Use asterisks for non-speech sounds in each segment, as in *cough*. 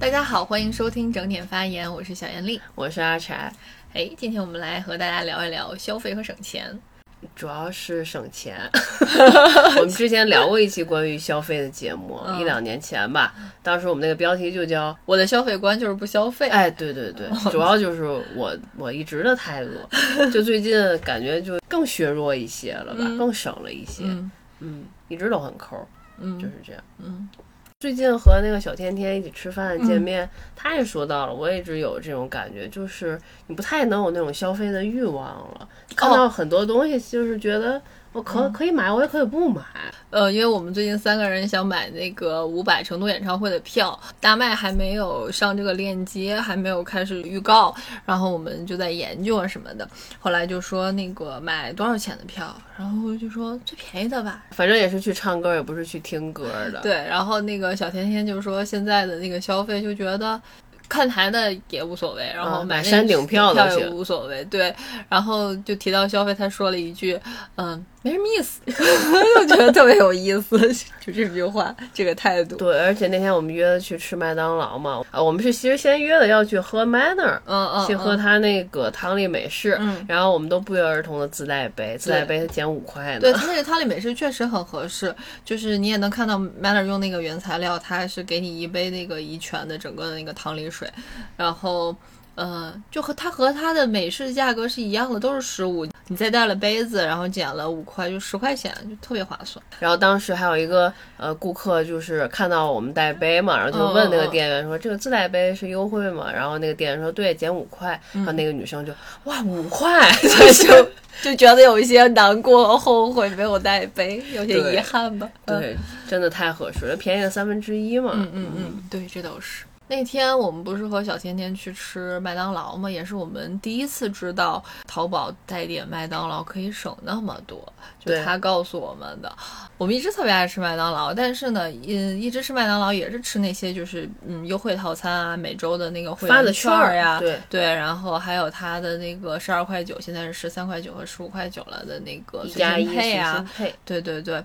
大家好，欢迎收听整点发言，我是小严丽，我是阿柴。哎，今天我们来和大家聊一聊消费和省钱，主要是省钱。*laughs* 我们之前聊过一期关于消费的节目，一两年前吧。当时我们那个标题就叫“我的消费观就是不消费”。哎，对对对，*laughs* 主要就是我我一直的态度，*laughs* 就最近感觉就更削弱一些了吧，更省了一些。嗯，一直都很抠，嗯，就是这样。嗯。最近和那个小天天一起吃饭见面，他也说到了，我一直有这种感觉，就是你不太能有那种消费的欲望了，看到很多东西就是觉得。我可可以买，我也可以不买。呃，因为我们最近三个人想买那个伍佰成都演唱会的票，大麦还没有上这个链接，还没有开始预告，然后我们就在研究啊什么的。后来就说那个买多少钱的票，然后就说最便宜的吧，反正也是去唱歌，也不是去听歌的。对，然后那个小甜甜就说现在的那个消费就觉得。看台的也无所谓，然后买山顶票也无所谓。对，然后就提到消费，他说了一句：“嗯，没什么意思。*laughs* ”我觉得特别有意思，*laughs* 就这句话，这个态度。对，而且那天我们约的去吃麦当劳嘛，啊，我们是其实先约的要去喝 Manner，嗯嗯，去喝他那个汤力美式，嗯，然后我们都不约而同的自带杯，自带杯减五块呢。对他那个汤力美式确实很合适，就是你也能看到 Manner 用那个原材料，他是给你一杯那个怡泉的整个的那个汤力。水，然后，呃，就和它和它的美式价格是一样的，都是十五。你再带了杯子，然后减了五块，就十块钱，就特别划算。然后当时还有一个呃顾客，就是看到我们带杯嘛，然后就问那个店员说：“这个自带杯是优惠吗？”然后那个店员说：“对，减五块。”然后那个女生就哇五块，*laughs* 就 *laughs* 就觉得有一些难过后悔没有带杯，有些遗憾吧。对，真的太合适了，便宜了三分之一嘛。嗯嗯嗯，对，这倒是。那天我们不是和小甜甜去吃麦当劳吗？也是我们第一次知道淘宝代点麦当劳可以省那么多，就他告诉我们的。我们一直特别爱吃麦当劳，但是呢，嗯，一直吃麦当劳也是吃那些就是嗯优惠套餐啊，每周的那个会员券呀，对对，然后还有他的那个十二块九，现在是十三块九和十五块九了的那个一加一配啊，对对对。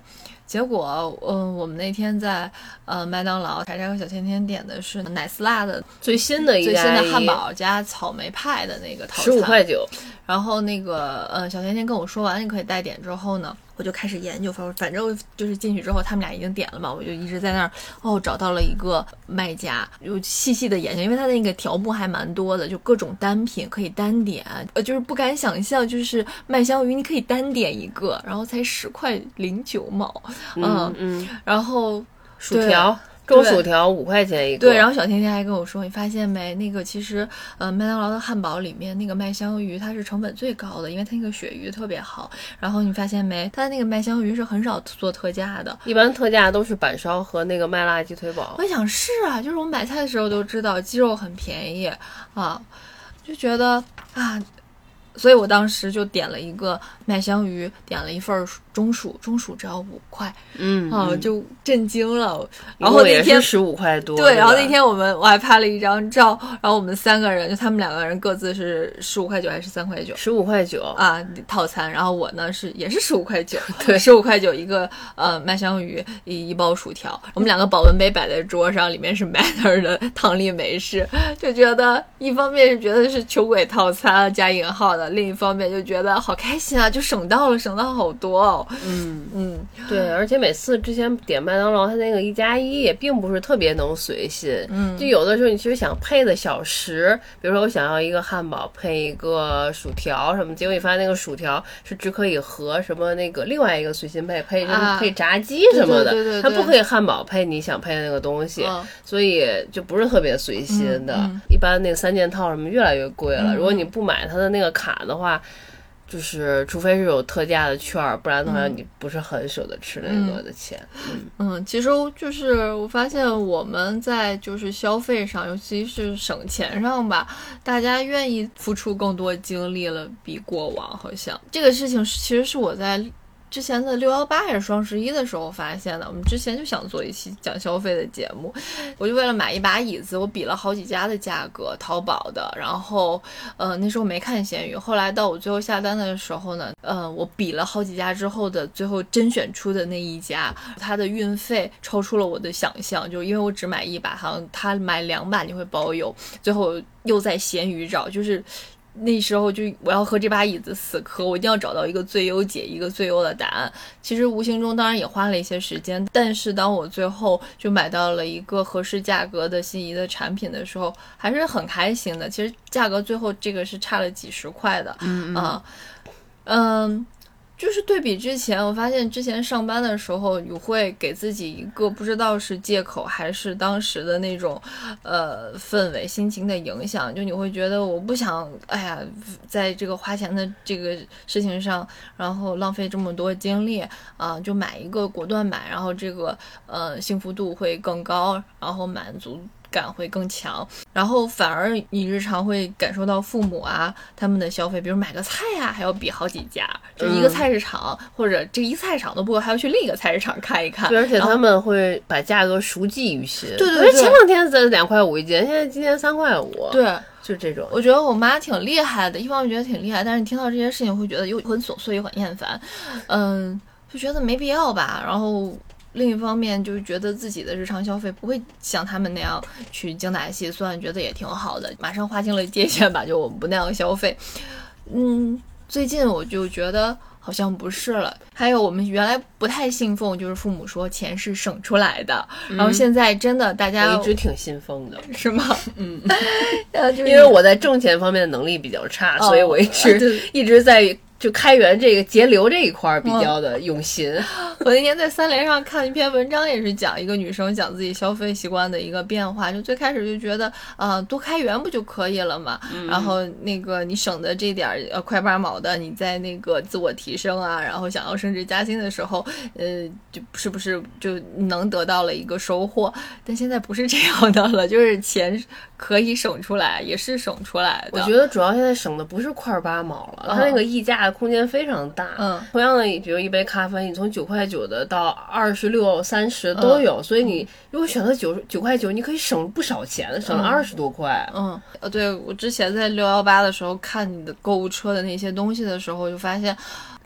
结果，嗯，我们那天在呃麦当劳，柴柴和小甜甜点的是奶丝辣的最新的最新的汉堡加草莓派的那个套餐，十五块九。然后那个，呃，小甜甜跟我说完你可以带点之后呢。我就开始研究，反反正就是进去之后，他们俩已经点了嘛，我就一直在那儿哦，找到了一个卖家，又细细的研究，因为他的那个条目还蛮多的，就各种单品可以单点，呃，就是不敢想象，就是麦香鱼你可以单点一个，然后才十块零九毛，嗯嗯，然后薯条。中薯条五块钱一个，对。然后小甜甜还跟我说：“你发现没？那个其实，呃，麦当劳的汉堡里面那个麦香鱼它是成本最高的，因为它那个鳕鱼特别好。然后你发现没？它的那个麦香鱼是很少做特价的，一般特价都是板烧和那个麦辣鸡腿堡。我想是啊，就是我们买菜的时候都知道鸡肉很便宜啊，就觉得啊。”所以我当时就点了一个麦香鱼，点了一份中薯，中薯只要五块，嗯啊，就震惊了。然后那天十五块多，对。然后那天我们我还拍了一张照，然后我们三个人就他们两个人各自是十五块九还是三块九？十五块九啊，套餐。然后我呢是也是十五块九，*laughs* 对，十五块九一个呃麦香鱼一一包薯条。我们两个保温杯摆在桌上，里面是 *laughs* Manner 的汤力美式，就觉得一方面是觉得是穷鬼套餐加引号的。另一方面就觉得好开心啊，就省到了，省到好多哦。嗯嗯，对，而且每次之前点麦当劳，它那个一加一也并不是特别能随心。嗯，就有的时候你其实想配的小食，比如说我想要一个汉堡配一个薯条什么，结果你发现那个薯条是只可以和什么那个另外一个随心配配就是配炸鸡什么的，对对对，它不可以汉堡配你想配的那个东西，所以就不是特别随心的。一般那三件套什么越来越贵了，如果你不买它的那个卡。的话，就是除非是有特价的券儿，不然的话你不是很舍得吃那个的钱。嗯，其实就是我发现我们在就是消费上，尤其是省钱上吧，大家愿意付出更多精力了，比过往好像这个事情其实是我在。之前的六幺八还是双十一的时候发现的。我们之前就想做一期讲消费的节目，我就为了买一把椅子，我比了好几家的价格，淘宝的，然后呃那时候没看闲鱼，后来到我最后下单的时候呢，呃我比了好几家之后的最后甄选出的那一家，它的运费超出了我的想象，就因为我只买一把，好像他买两把你会包邮，最后又在闲鱼找，就是。那时候就我要和这把椅子死磕，我一定要找到一个最优解，一个最优的答案。其实无形中当然也花了一些时间，但是当我最后就买到了一个合适价格的心仪的产品的时候，还是很开心的。其实价格最后这个是差了几十块的，嗯啊，嗯。就是对比之前，我发现之前上班的时候，你会给自己一个不知道是借口还是当时的那种，呃，氛围、心情的影响，就你会觉得我不想，哎呀，在这个花钱的这个事情上，然后浪费这么多精力啊，就买一个果断买，然后这个呃幸福度会更高，然后满足。感会更强，然后反而你日常会感受到父母啊他们的消费，比如买个菜呀，还要比好几家，就一个菜市场或者这一菜场都不够，还要去另一个菜市场看一看。对，而且他们会把价格熟记于心。对对对，前两天才两块五一斤，现在今天三块五。对，就这种。我觉得我妈挺厉害的，一方面觉得挺厉害，但是你听到这些事情会觉得又很琐碎又很厌烦，嗯，就觉得没必要吧，然后。另一方面，就是觉得自己的日常消费不会像他们那样去精打细算，觉得也挺好的。马上划清了界限吧，*laughs* 就我们不那样消费。嗯，最近我就觉得好像不是了。还有，我们原来不太信奉，就是父母说钱是省出来的，然后现在真的大家一直挺信奉的，*laughs* 是吗？嗯，*laughs* 因为我在挣钱方面的能力比较差，所以我一直一直在。就开源这个节流这一块比较的用心。*laughs* 我那天在三联上看一篇文章，也是讲一个女生讲自己消费习惯的一个变化。就最开始就觉得，啊，多开源不就可以了嘛？然后那个你省的这点儿呃块八毛的，你在那个自我提升啊，然后想要升职加薪的时候，呃，就是不是就能得到了一个收获？但现在不是这样的了，就是钱可以省出来，也是省出来的。我觉得主要现在省的不是块八毛了，它那个溢价。空间非常大，嗯，同样的，比如一杯咖啡，你从九块九的到二十六、三十都有，所以你如果选择九九块九，你可以省不少钱，省了二十多块。嗯，呃，对我之前在六幺八的时候看你的购物车的那些东西的时候，就发现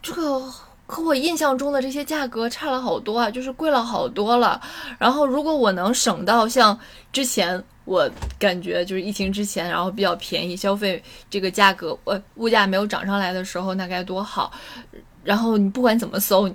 这个和我印象中的这些价格差了好多啊，就是贵了好多了。然后如果我能省到像之前。我感觉就是疫情之前，然后比较便宜，消费这个价格，呃，物价没有涨上来的时候，那该多好。然后你不管怎么搜，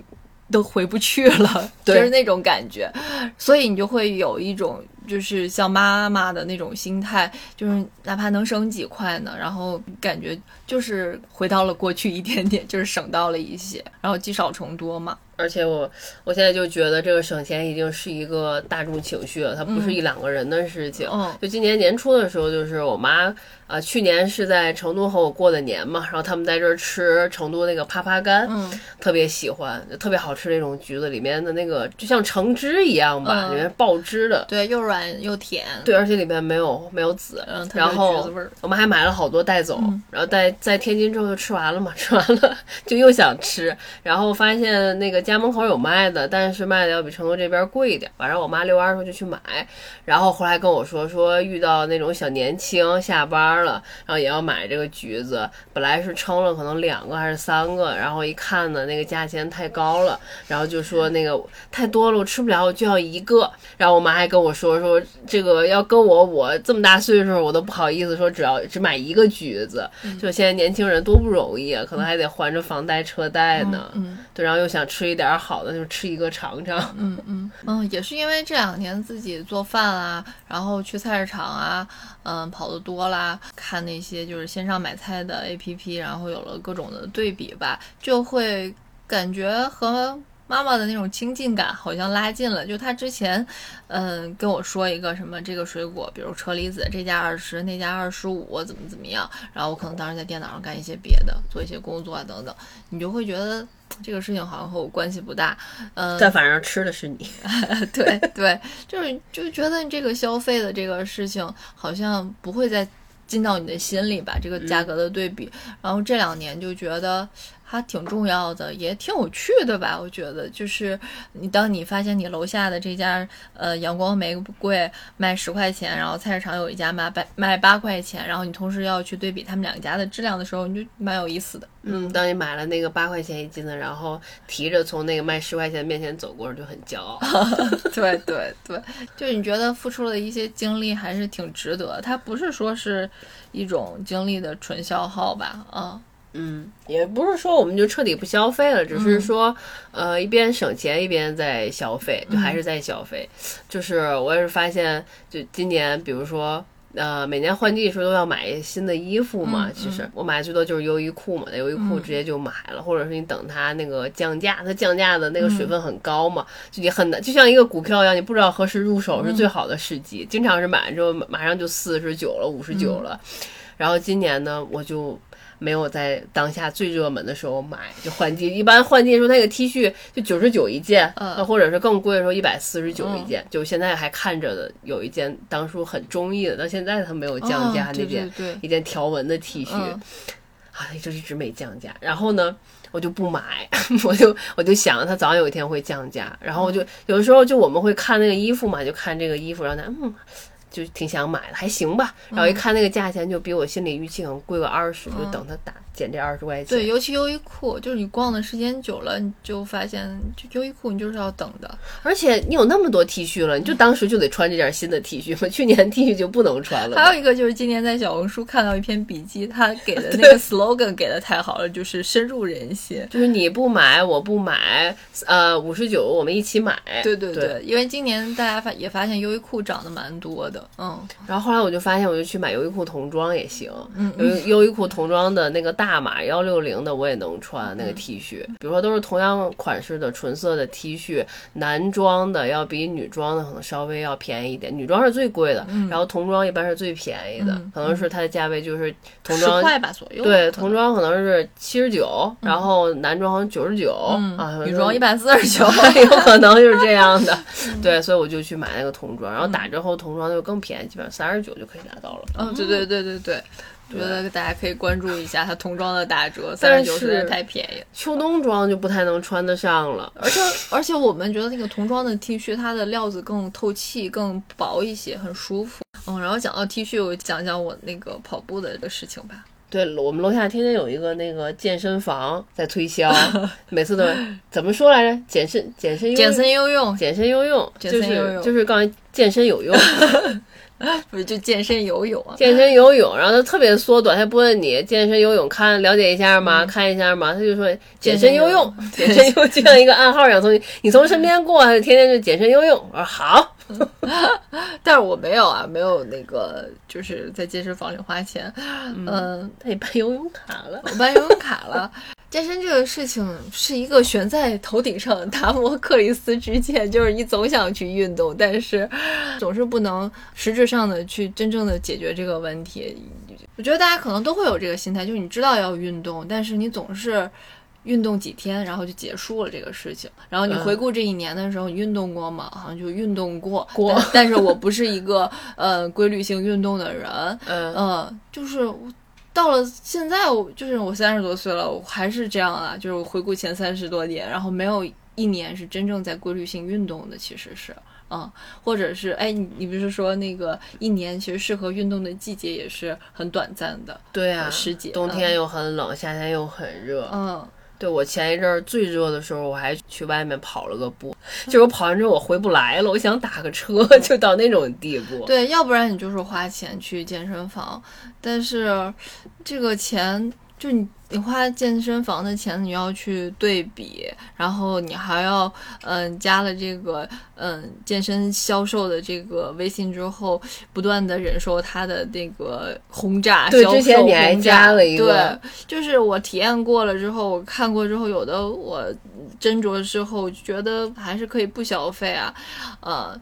都回不去了，*laughs* 就是那种感觉。所以你就会有一种，就是像妈妈的那种心态，就是哪怕能省几块呢，然后感觉就是回到了过去一点点，就是省到了一些，然后积少成多嘛。而且我我现在就觉得这个省钱已经是一个大众情绪了，它不是一两个人的事情。就今年年初的时候，就是我妈。啊，去年是在成都和我过的年嘛，然后他们在这儿吃成都那个耙耙柑，嗯，特别喜欢，特别好吃那种橘子，里面的那个就像橙汁一样吧，里面爆汁的，对，又软又甜，对，而且里面没有没有籽，然后我们还买了好多带走，然后在在天津之后就吃完了嘛，吃完了 *laughs* 就又想吃，然后发现那个家门口有卖的，但是卖的要比成都这边贵一点，晚上我妈遛弯的时候就去买，然后后来跟我说说遇到那种小年轻下班。了，然后也要买这个橘子，本来是称了可能两个还是三个，然后一看呢，那个价钱太高了，然后就说那个太多了，我吃不了，我就要一个。然后我妈还跟我说说这个要跟我我这么大岁数，我都不好意思说只要只买一个橘子。就现在年轻人多不容易啊，可能还得还着房贷车贷呢。嗯，对，然后又想吃一一点好的，就吃一个尝尝。嗯嗯嗯，也是因为这两年自己做饭啊，然后去菜市场啊。嗯，跑的多啦，看那些就是线上买菜的 APP，然后有了各种的对比吧，就会感觉和妈妈的那种亲近感好像拉近了。就他之前，嗯，跟我说一个什么这个水果，比如车厘子，这家二十，那家二十五，怎么怎么样，然后我可能当时在电脑上干一些别的，做一些工作啊等等，你就会觉得。这个事情好像和我关系不大，嗯，*laughs* 但反正吃的是你，对对，就是就觉得这个消费的这个事情好像不会再进到你的心里吧，这个价格的对比，然后这两年就觉得。还挺重要的，也挺有趣的吧？我觉得，就是你当你发现你楼下的这家呃阳光玫瑰卖十块钱，然后菜市场有一家卖卖卖八块钱，然后你同时要去对比他们两家的质量的时候，你就蛮有意思的。嗯，当你买了那个八块钱一斤的，然后提着从那个卖十块钱的面前走过，就很骄傲。*laughs* 对对对，就你觉得付出了一些精力还是挺值得，它不是说是一种精力的纯消耗吧？啊，嗯，也不是说我们就彻底不消费了，只是说呃一边省钱一边在消费，就还是在消费。就是我也是发现，就今年比如说。呃，每年换季的时候都要买新的衣服嘛。其实我买的最多就是优衣库嘛，那优衣库直接就买了，或者是你等它那个降价，它降价的那个水分很高嘛，就你很难，就像一个股票一样，你不知道何时入手是最好的时机，经常是买了之后马上就四十九了，五十九了。然后今年呢，我就。没有在当下最热门的时候买，就换季。一般换季的时候，那个 T 恤就九十九一件，呃，或者是更贵的时候一百四十九一件。就现在还看着的有一件，当初很中意的，到现在它没有降价那件，一件条纹的 T 恤，啊，就一直没降价。然后呢，我就不买，*laughs* 我就我就想它早晚有一天会降价。然后我就有的时候就我们会看那个衣服嘛，就看这个衣服，然后呢，嗯。就挺想买的，还行吧。然后一看那个价钱，就比我心里预期可能贵个二十，就等它打。减这二十块钱，对，尤其优衣库，就是你逛的时间久了，你就发现，就优衣库你就是要等的，而且你有那么多 T 恤了，你就当时就得穿这件新的 T 恤嘛，*laughs* 去年 T 恤就不能穿了。还有一个就是今年在小红书看到一篇笔记，他给的那个 slogan 给的太好了，就是深入人心，就是你不买我不买，呃，五十九我们一起买。对对对，因为今年大家发也发现优衣库涨得蛮多的，嗯，然后后来我就发现，我就去买优衣库童装也行，嗯，优优衣库童装的那个大码幺六。零的我也能穿那个 T 恤，比如说都是同样款式的纯色的 T 恤，男装的要比女装的可能稍微要便宜一点，女装是最贵的，然后童装一般是最便宜的，可能是它的价位就是童装十块吧左右，对，童装可能是七十九，然后男装好像九十九啊，女装一百四十九，*laughs* 有可能就是这样的，*laughs* 对，所以我就去买那个童装，然后打折后童装就更便宜，基本上三十九就可以拿到了。嗯，对对对对对。觉得大家可以关注一下它童装的打折，三十九实在太便宜。秋冬装就不太能穿得上了，而且而且我们觉得那个童装的 T 恤，它的料子更透气、更薄一些，很舒服。嗯，然后讲到 T 恤，我讲讲我那个跑步的这个事情吧。对我们楼下天天有一个那个健身房在推销，*laughs* 每次都怎么说来着？健身健身健身有用，健身有用，就是就是告诉健身有用。*laughs* 不是就健身游泳啊？健身游泳，然后他特别缩短，他不问你健身游泳看了解一下吗？看一下吗？他就说健身游泳，*laughs* 健身游就像一个暗号一样，从你从身边过，他就天天就健身游泳。我说好，*laughs* 但是我没有啊，没有那个就是在健身房里花钱。嗯，他也办游泳卡了，我办游泳卡了。健身这个事情是一个悬在头顶上的达摩克里斯之剑，就是你总想去运动，但是总是不能实质上的去真正的解决这个问题。我觉得大家可能都会有这个心态，就是你知道要运动，但是你总是运动几天，然后就结束了这个事情。然后你回顾这一年的时候，你运动过吗？好像就运动过，过。但是我不是一个呃规律性运动的人，嗯，就是。到了现在，我就是我三十多岁了，我还是这样啊，就是我回顾前三十多年，然后没有一年是真正在规律性运动的，其实是，嗯，或者是，哎，你你不是说那个一年其实适合运动的季节也是很短暂的，对啊，时节，冬天又很冷，夏天又很热，嗯。对我前一阵儿最热的时候，我还去外面跑了个步，就我跑完之后我回不来了，我想打个车，就到那种地步。对，要不然你就是花钱去健身房，但是这个钱就你。你花健身房的钱，你要去对比，然后你还要嗯加了这个嗯健身销售的这个微信之后，不断的忍受他的那个轰炸，对，之前你还加了一个，对，就是我体验过了之后，我看过之后，有的我斟酌之后觉得还是可以不消费啊，呃。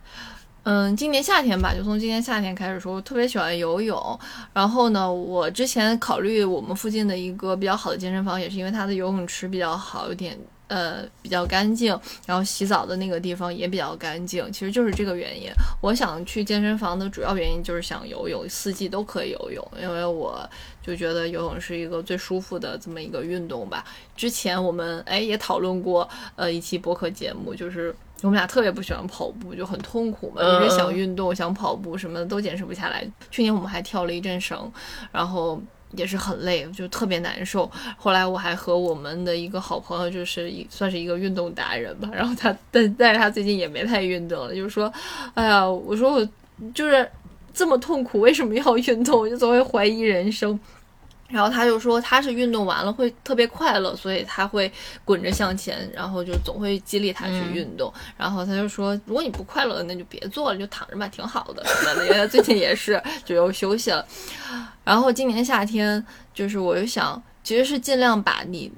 嗯，今年夏天吧，就从今年夏天开始说，我特别喜欢游泳。然后呢，我之前考虑我们附近的一个比较好的健身房，也是因为它的游泳池比较好，有点。呃比较干净，然后洗澡的那个地方也比较干净，其实就是这个原因。我想去健身房的主要原因就是想游泳，四季都可以游泳，因为我就觉得游泳是一个最舒服的这么一个运动吧。之前我们哎也讨论过呃一期播客节目，就是我们俩特别不喜欢跑步，就很痛苦嘛，一直想运动想跑步什么的都坚持不下来。去年我们还跳了一阵绳，然后。也是很累，就特别难受。后来我还和我们的一个好朋友，就是一算是一个运动达人吧。然后他，但但是他最近也没太运动了，就是说，哎呀，我说我就是这么痛苦，为什么要运动？我就总会怀疑人生。然后他就说他是运动完了会特别快乐，所以他会滚着向前，然后就总会激励他去运动。然后他就说，如果你不快乐，那就别做了，就躺着吧，挺好的。因为他最近也是就又休息了。*laughs* 然后今年夏天，就是我就想，其实是尽量把你。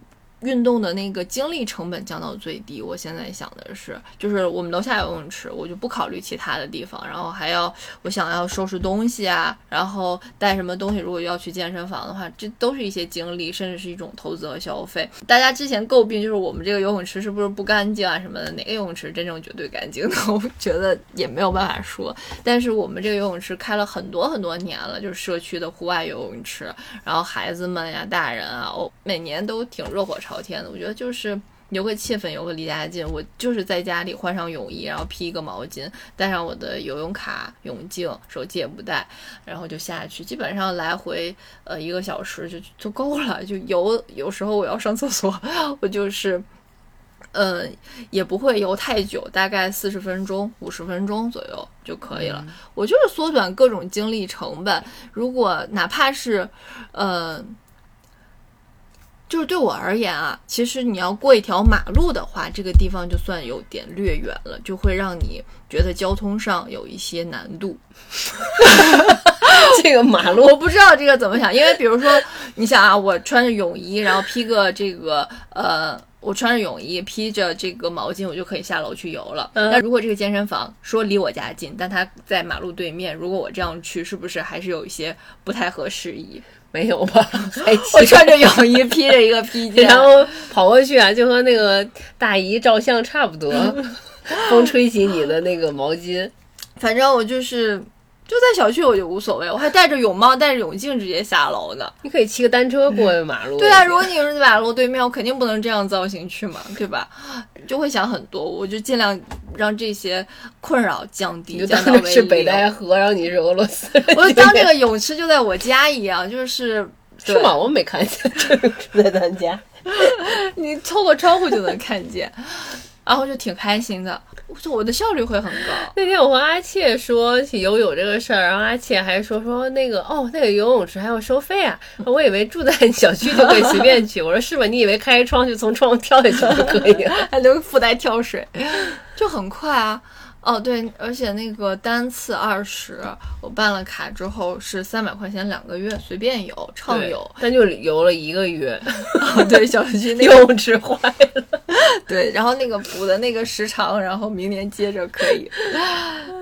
运动的那个精力成本降到最低。我现在想的是，就是我们楼下游泳池，我就不考虑其他的地方。然后还要我想要收拾东西啊，然后带什么东西。如果要去健身房的话，这都是一些精力，甚至是一种投资和消费。大家之前诟病就是我们这个游泳池是不是不干净啊什么的？哪个游泳池真正绝对干净的？我觉得也没有办法说。但是我们这个游泳池开了很多很多年了，就是社区的户外游泳池。然后孩子们呀、大人啊，哦，每年都挺热火朝。朝天的，我觉得就是有个气氛，有个离家近。我就是在家里换上泳衣，然后披一个毛巾，带上我的游泳卡、泳镜，手机也不带，然后就下去。基本上来回呃一个小时就就够了。就游，有时候我要上厕所，我就是嗯也不会游太久，大概四十分钟、五十分钟左右就可以了。我就是缩短各种精力成本。如果哪怕是呃。就是对我而言啊，其实你要过一条马路的话，这个地方就算有点略远了，就会让你觉得交通上有一些难度。*laughs* 这个马路我不知道这个怎么想，因为比如说，你想啊，我穿着泳衣，然后披个这个呃，我穿着泳衣披着这个毛巾，我就可以下楼去游了。那如果这个健身房说离我家近，但它在马路对面，如果我这样去，是不是还是有一些不太合时宜？没有吧？我穿着泳衣，披着一个披肩，然后跑过去啊，就和那个大姨照相差不多。*laughs* 风吹起你的那个毛巾，反正我就是就在小区，我就无所谓。我还戴着泳帽，戴着泳镜直接下楼呢。你可以骑个单车过马路。*laughs* 对啊，如果你是马路对面，我肯定不能这样造型去嘛，对吧？就会想很多，我就尽量让这些困扰降低，降到为零。是北戴河，然后你是俄罗斯。我就当这个泳池就在我家一样，就是 *laughs* 是吗？我没看见，就在咱家，*laughs* 你透过窗户就能看见。然后就挺开心的，就我的效率会很高。那天我和阿切说起游泳这个事儿，然后阿切还说说那个哦，那个游泳池还要收费啊？我以为住在小区就可以随便去。*laughs* 我说是吧？你以为开窗就从窗户跳下去就可以了？还能附带跳水，*laughs* 就很快啊。哦，对，而且那个单次二十，我办了卡之后是三百块钱两个月，随便游，畅游。但就游了一个月，*laughs* 对，小区那 *laughs* 个泳池坏了。*laughs* 对，然后那个补的那个时长，然后明年接着可以。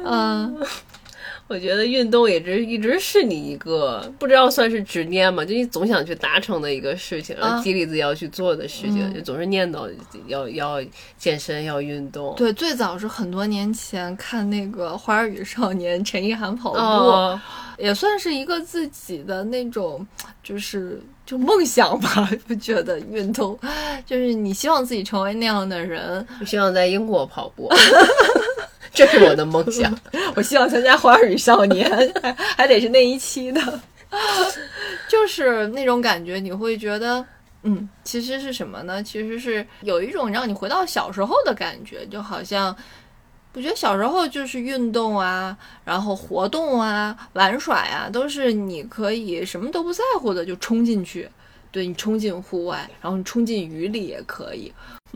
嗯。我觉得运动也直一直是你一个不知道算是执念嘛，就你总想去达成的一个事情，激励自己要去做的事情，就总是念叨要要健身要运动。对，最早是很多年前看那个《花儿与少年》，陈意涵跑步，也算是一个自己的那种，就是就梦想吧。*laughs* 不觉得运动就是你希望自己成为那样的人，希望在英国跑步。*laughs* 这是我的梦想，*laughs* 我希望参加《花儿与少年》，还得是那一期的，*laughs* 就是那种感觉，你会觉得，嗯，其实是什么呢？其实是有一种让你回到小时候的感觉，就好像，我觉得小时候就是运动啊，然后活动啊，玩耍呀，都是你可以什么都不在乎的就冲进去，对你冲进户外，然后你冲进雨里也可以。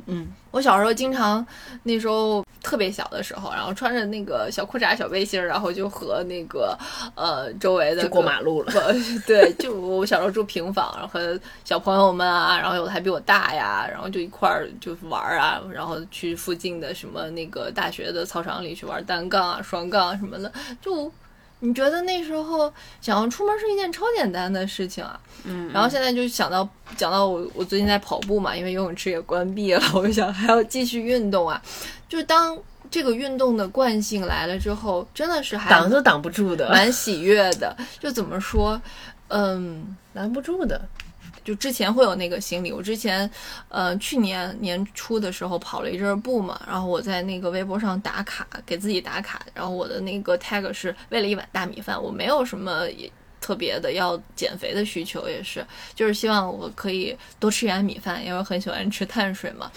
嗯，我小时候经常，那时候特别小的时候，然后穿着那个小裤衩、小背心儿，然后就和那个呃周围的过马路了。*laughs* 对，就我小时候住平房，然后和小朋友们啊，然后有的还比我大呀，然后就一块儿就玩儿啊，然后去附近的什么那个大学的操场里去玩单杠啊、双杠什么的，就。你觉得那时候想要出门是一件超简单的事情啊，嗯，然后现在就想到讲到我我最近在跑步嘛，因为游泳池也关闭了，*laughs* 我就想还要继续运动啊。就是当这个运动的惯性来了之后，真的是还挡都挡不住的，蛮喜悦的。就怎么说，嗯，拦不住的。就之前会有那个心理，我之前，呃，去年年初的时候跑了一阵儿步嘛，然后我在那个微博上打卡，给自己打卡，然后我的那个 tag 是为了一碗大米饭，我没有什么特别的要减肥的需求，也是，就是希望我可以多吃一碗米饭，因为很喜欢吃碳水嘛。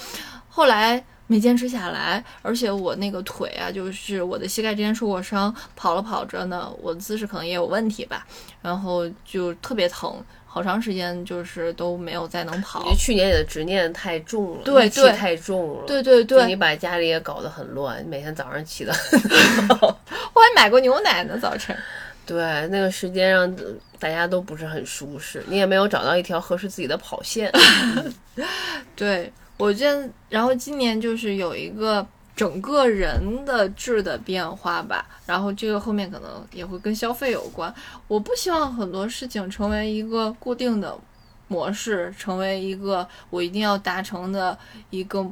后来没坚持下来，而且我那个腿啊，就是我的膝盖之前受过伤，跑了跑着呢，我的姿势可能也有问题吧，然后就特别疼。好长时间就是都没有再能跑。因为去年你的执念太重了，对对，太重了，对对对。你把家里也搞得很乱，每天早上起的。*laughs* 我还买过牛奶呢，早晨。对，那个时间让大家都不是很舒适，你也没有找到一条合适自己的跑线。*laughs* 对我见，然后今年就是有一个。整个人的质的变化吧，然后这个后面可能也会跟消费有关。我不希望很多事情成为一个固定的模式，成为一个我一定要达成的一个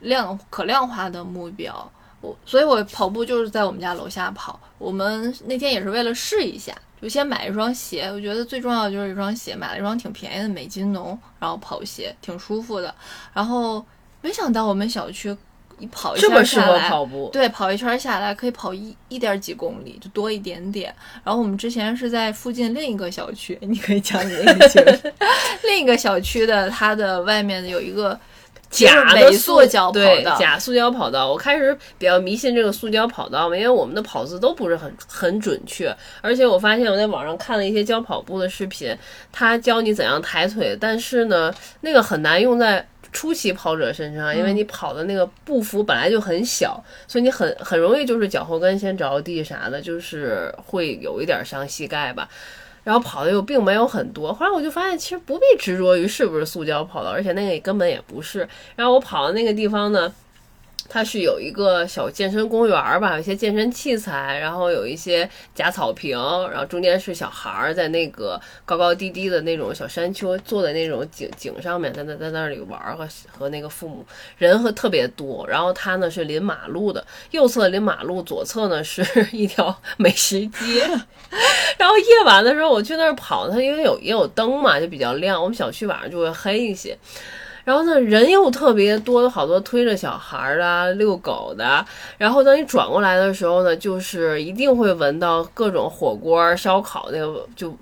量可量化的目标。我所以，我跑步就是在我们家楼下跑。我们那天也是为了试一下，就先买一双鞋。我觉得最重要的就是一双鞋，买了一双挺便宜的美津浓，然后跑鞋挺舒服的。然后没想到我们小区。*laughs* 一跑一圈下来，对，跑一圈下来可以跑一一点几公里，就多一点点。然后我们之前是在附近另一个小区，你可以讲你那个小区，*laughs* 另一个小区的它的外面有一个假的塑胶跑道，假塑胶跑道。我开始比较迷信这个塑胶跑道，因为我们的跑姿都不是很很准确，而且我发现我在网上看了一些教跑步的视频，他教你怎样抬腿，但是呢，那个很难用在。初期跑者身上，因为你跑的那个步幅本来就很小，所以你很很容易就是脚后跟先着地啥的，就是会有一点伤膝盖吧。然后跑的又并没有很多，后来我就发现其实不必执着于是不是塑胶跑道，而且那个也根本也不是。然后我跑的那个地方呢。它是有一个小健身公园儿吧，有一些健身器材，然后有一些假草坪，然后中间是小孩儿在那个高高低低的那种小山丘坐在那种井井上面，在那在那里玩和和那个父母人和特别多，然后它呢是临马路的，右侧临马路，左侧呢是一条美食街，然后夜晚的时候我去那儿跑，它因为有也有灯嘛，就比较亮，我们小区晚上就会黑一些。然后呢，人又特别多，有好多推着小孩儿的、遛狗的。然后当你转过来的时候呢，就是一定会闻到各种火锅、烧烤那个就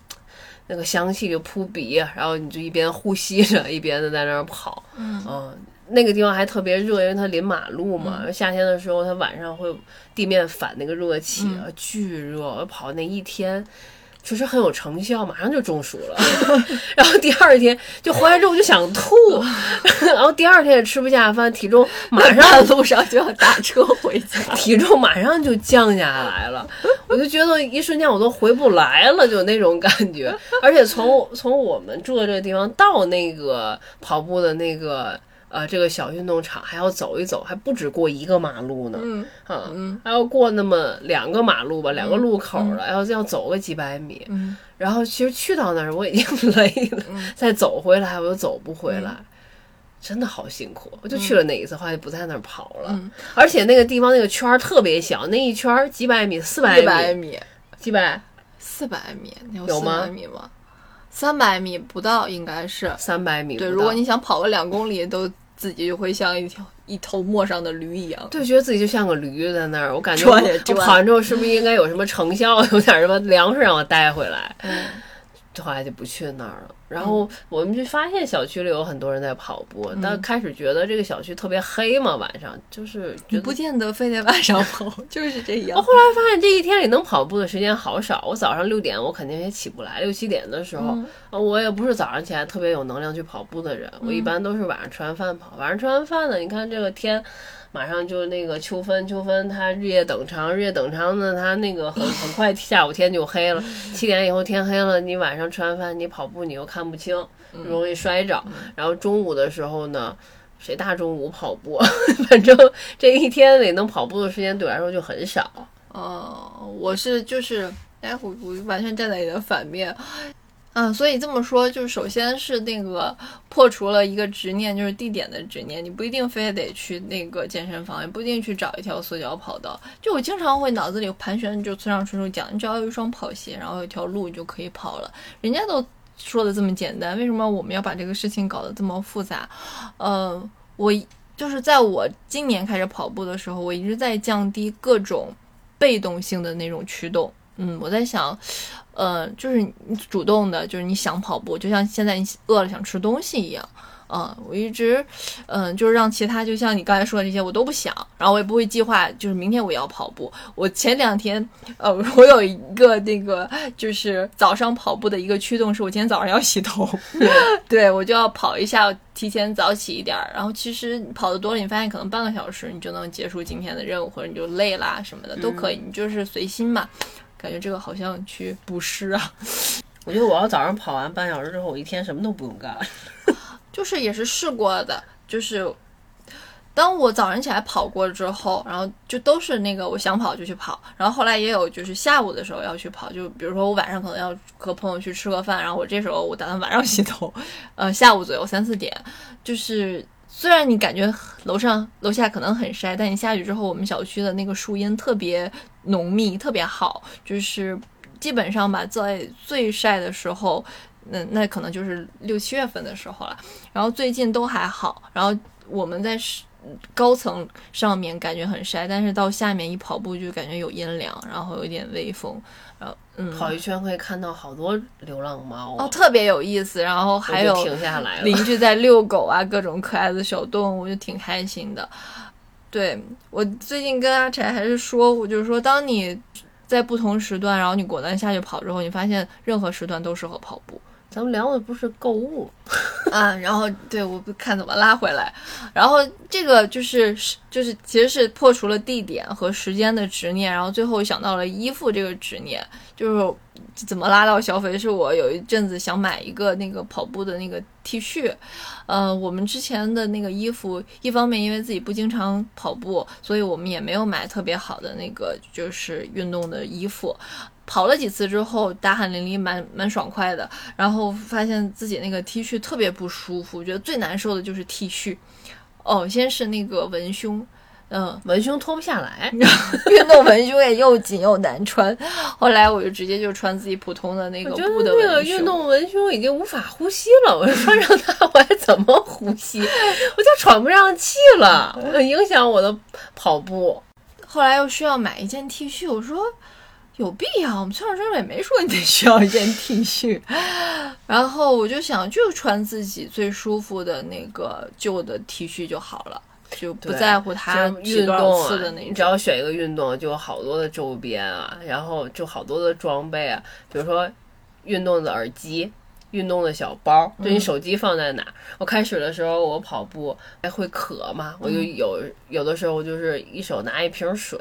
那个香气就扑鼻，然后你就一边呼吸着，一边的在那儿跑。嗯，那个地方还特别热，因为它临马路嘛。夏天的时候，它晚上会地面反那个热气，巨热。我跑那一天。确实很有成效，马上就中暑了。*laughs* 然后第二天就回来之后就想吐，*laughs* 然后第二天也吃不下饭，体重马上路上就要打车回家，*laughs* 体重马上就降下来了。我就觉得一瞬间我都回不来了，就那种感觉。而且从从我们住的这个地方到那个跑步的那个。呃，这个小运动场还要走一走，还不止过一个马路呢，嗯，啊，还要过那么两个马路吧，两个路口了，要要走个几百米，嗯，然后其实去到那儿我已经 *laughs* 累了，再走回来我又走不回来，真的好辛苦。我就去了那一次，后来就不在那儿跑了，而且那个地方那个圈儿特别小，那一圈儿几百米，四百米，几百，四百米，有吗？三百米不到，应该是三百米。对，如果你想跑个两公里，都自己就会像一条一头陌上的驴一样。对，觉得自己就像个驴在那儿。我感觉我跑完之后是不是应该有什么成效，有点什么粮食让我带回来？嗯。后来就不去那儿了。然后我们就发现小区里有很多人在跑步，但开始觉得这个小区特别黑嘛，晚上就是不见得非得晚上跑，*laughs* 就是这样。我后来发现这一天里能跑步的时间好少。我早上六点我肯定也起不来，六七点的时候，我也不是早上起来特别有能量去跑步的人，我一般都是晚上吃完饭跑。晚上吃完饭呢，你看这个天。马上就那个秋分，秋分它日夜等长，日夜等长呢，它那个很很快下午天就黑了，七点以后天黑了，你晚上吃完饭你跑步你又看不清，容易摔着。然后中午的时候呢，谁大中午跑步？*laughs* 反正这一天里能跑步的时间对我来说就很少。哦，我是就是，哎，我我完全站在你的反面。嗯，所以这么说，就是首先是那个破除了一个执念，就是地点的执念。你不一定非得去那个健身房，也不一定去找一条塑胶跑道。就我经常会脑子里盘旋，就村上春树讲，你只要有一双跑鞋，然后有一条路，就可以跑了。人家都说的这么简单，为什么我们要把这个事情搞得这么复杂？呃，我就是在我今年开始跑步的时候，我一直在降低各种被动性的那种驱动。嗯，我在想。呃，就是你主动的，就是你想跑步，就像现在你饿了想吃东西一样。嗯，我一直，嗯，就是让其他，就像你刚才说的这些，我都不想，然后我也不会计划，就是明天我要跑步。我前两天，呃，我有一个那个，就是早上跑步的一个驱动，是我今天早上要洗头，*laughs* 对我就要跑一下，提前早起一点。然后其实跑的多了，你发现可能半个小时你就能结束今天的任务，或者你就累啦什么的都可以，你就是随心嘛。感觉这个好像去补湿啊！*laughs* 我觉得我要早上跑完半小时之后，我一天什么都不用干。*laughs* 就是也是试过的，就是当我早上起来跑过之后，然后就都是那个我想跑就去跑。然后后来也有就是下午的时候要去跑，就比如说我晚上可能要和朋友去吃个饭，然后我这时候我打算晚上洗头，呃，下午左右三四点，就是虽然你感觉楼上楼下可能很晒，但你下去之后，我们小区的那个树荫特别。浓密特别好，就是基本上吧，在最晒的时候，那那可能就是六七月份的时候了。然后最近都还好。然后我们在高层上面感觉很晒，但是到下面一跑步就感觉有阴凉，然后有点微风。然后嗯，跑一圈可以看到好多流浪猫哦，特别有意思。然后还有停下来邻居在遛狗啊，各种可爱的小动物，就挺开心的。对我最近跟阿柴还是说，我就是说，当你在不同时段，然后你果断下去跑之后，你发现任何时段都适合跑步。咱们聊的不是购物 *laughs* 啊，然后对我不看怎么拉回来，然后这个就是就是其实是破除了地点和时间的执念，然后最后想到了衣服这个执念，就是怎么拉到消费？是我有一阵子想买一个那个跑步的那个 T 恤，呃，我们之前的那个衣服，一方面因为自己不经常跑步，所以我们也没有买特别好的那个就是运动的衣服。跑了几次之后，大汗淋漓，蛮蛮爽快的。然后发现自己那个 T 恤特别不舒服，觉得最难受的就是 T 恤。哦，先是那个文胸，嗯，文胸脱不下来，*laughs* 运动文胸也又紧又难穿。后来我就直接就穿自己普通的那个布的那个运动文胸已经无法呼吸了，我穿上它我还怎么呼吸？我就喘不上气了，很影响我的跑步。后来又需要买一件 T 恤，我说。有必要？我们村上春树也没说你得需要一件 T 恤，然后我就想，就穿自己最舒服的那个旧的 T 恤就好了，就不在乎它运动次的那。你只要选一个运动，就有好多的周边啊，然后就好多的装备啊，比如说运动的耳机。运动的小包，就你手机放在哪？我开始的时候我跑步还会渴嘛，我就有有的时候我就是一手拿一瓶水，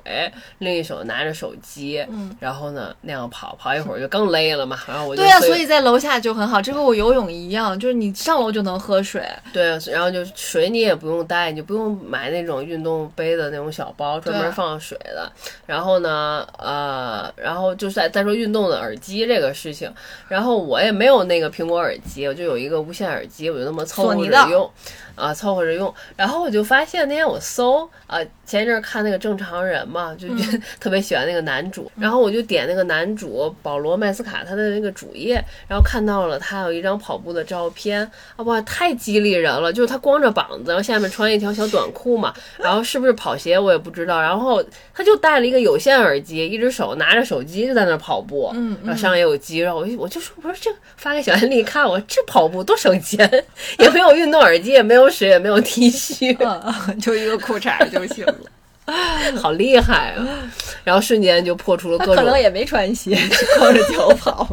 另一手拿着手机，然后呢那样跑跑一会儿就更累了嘛。然后我就对呀，所以在楼下就很好，这和我游泳一样，就是你上楼就能喝水。对，然后就水你也不用带，你就不用买那种运动杯的那种小包，专门放水的。然后呢，呃，然后就是再再说运动的耳机这个事情，然后我也没有那个。苹果耳机，我就有一个无线耳机，我就那么凑合着用，啊，凑合着用。然后我就发现那天我搜啊，前一阵看那个正常人嘛，就觉得 *laughs* 特别喜欢那个男主。然后我就点那个男主保罗麦斯卡他的那个主页，然后看到了他有一张跑步的照片，啊哇，太激励人了！就是他光着膀子，然后下面穿一条小短裤嘛，然后是不是跑鞋我也不知道。然后他就戴了一个有线耳机，一只手拿着手机就在那跑步，嗯，然后上面也有肌肉。我我就说，我说这发给小安。利看我这跑步多省钱，*laughs* 也没有运动耳机，也没有水，也没有 T 恤，*laughs* 就一个裤衩就行了。*laughs* 好厉害啊！然后瞬间就破除了各种，可能也没穿鞋，光着 *laughs* 脚跑，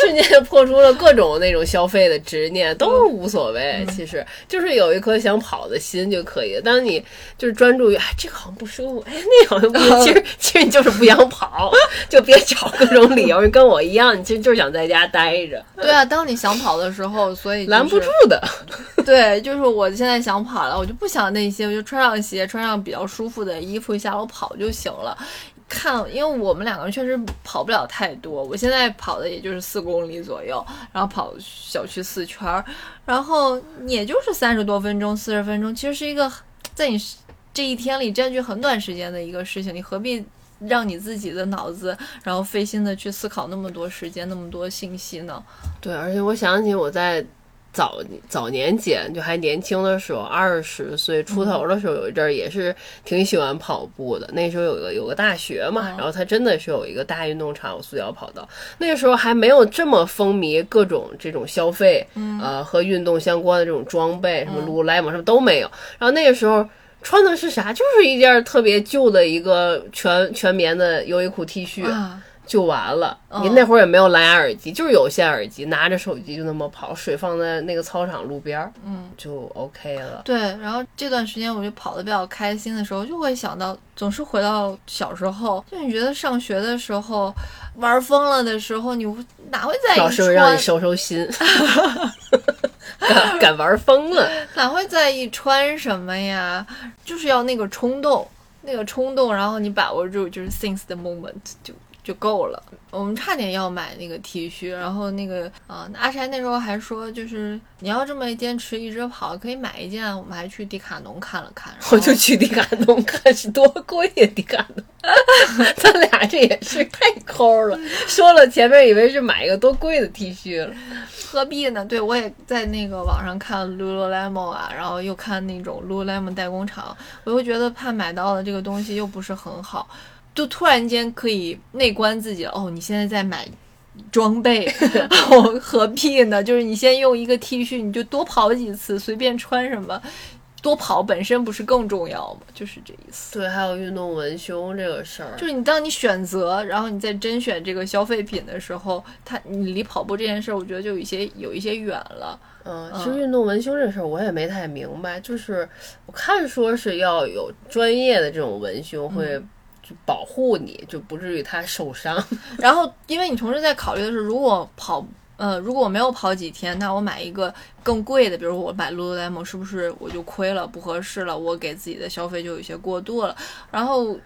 瞬间就破除了各种那种消费的执念，都无所谓。其实就是有一颗想跑的心就可以。当你就是专注于哎，这个好像不舒服，哎，那好像不舒服。其实 *laughs* 其实你就是不想跑，就别找各种理由。跟我一样，你其实就是想在家待着。对啊，当你想跑的时候，所以拦不住的。对，就是我现在想跑了，我就不想那些，我就穿上鞋，穿上比较舒服。的衣服下楼跑就行了，看，因为我们两个人确实跑不了太多，我现在跑的也就是四公里左右，然后跑小区四圈儿，然后也就是三十多分钟、四十分钟，其实是一个在你这一天里占据很短时间的一个事情，你何必让你自己的脑子然后费心的去思考那么多时间、那么多信息呢？对，而且我想起我在。早早年间就还年轻的时候，二十岁出头的时候，有一阵儿也是挺喜欢跑步的。那时候有个有个大学嘛，然后它真的是有一个大运动场，有塑胶跑道。那个时候还没有这么风靡各种这种消费，呃，和运动相关的这种装备，什么 Lululemon 什么都没有。然后那个时候穿的是啥？就是一件特别旧的一个全全棉的优衣库 T 恤。就完了，你那会儿也没有蓝牙耳机，就是有线耳机，拿着手机就那么跑，水放在那个操场路边儿，嗯，就 OK 了。对，然后这段时间我就跑的比较开心的时候，就会想到，总是回到小时候，就你觉得上学的时候玩疯了的时候，你哪会在意老师让你收收心，*laughs* 敢敢玩疯了，哪会在意穿什么呀？就是要那个冲动，那个冲动，然后你把握住，就是 since the moment 就。就够了。我们差点要买那个 T 恤，然后那个啊，阿柴那时候还说，就是你要这么坚持一直跑，可以买一件。我们还去迪卡侬看了看，*laughs* 我就去迪卡侬看，是多贵呀！迪卡侬，*laughs* 咱俩这也是太抠了。说了前面以为是买一个多贵的 T 恤了，何必呢？对我也在那个网上看 Lululemon 啊，然后又看那种 Lululemon 代工厂，我又觉得怕买到的这个东西又不是很好。就突然间可以内观自己哦，你现在在买装备，*laughs* 哦，何必呢？就是你先用一个 T 恤，你就多跑几次，随便穿什么，多跑本身不是更重要吗？就是这意思。对，还有运动文胸这个事儿，就是你当你选择，然后你在甄选这个消费品的时候，它你离跑步这件事儿，我觉得就有一些有一些远了。嗯，其实运动文胸这事儿我也没太明白，就是我看说是要有专业的这种文胸会。保护你就不至于他受伤。*laughs* 然后，因为你同时在考虑的是，如果跑，呃，如果我没有跑几天，那我买一个更贵的，比如我买 Lululemon，是不是我就亏了，不合适了？我给自己的消费就有些过度了。然后，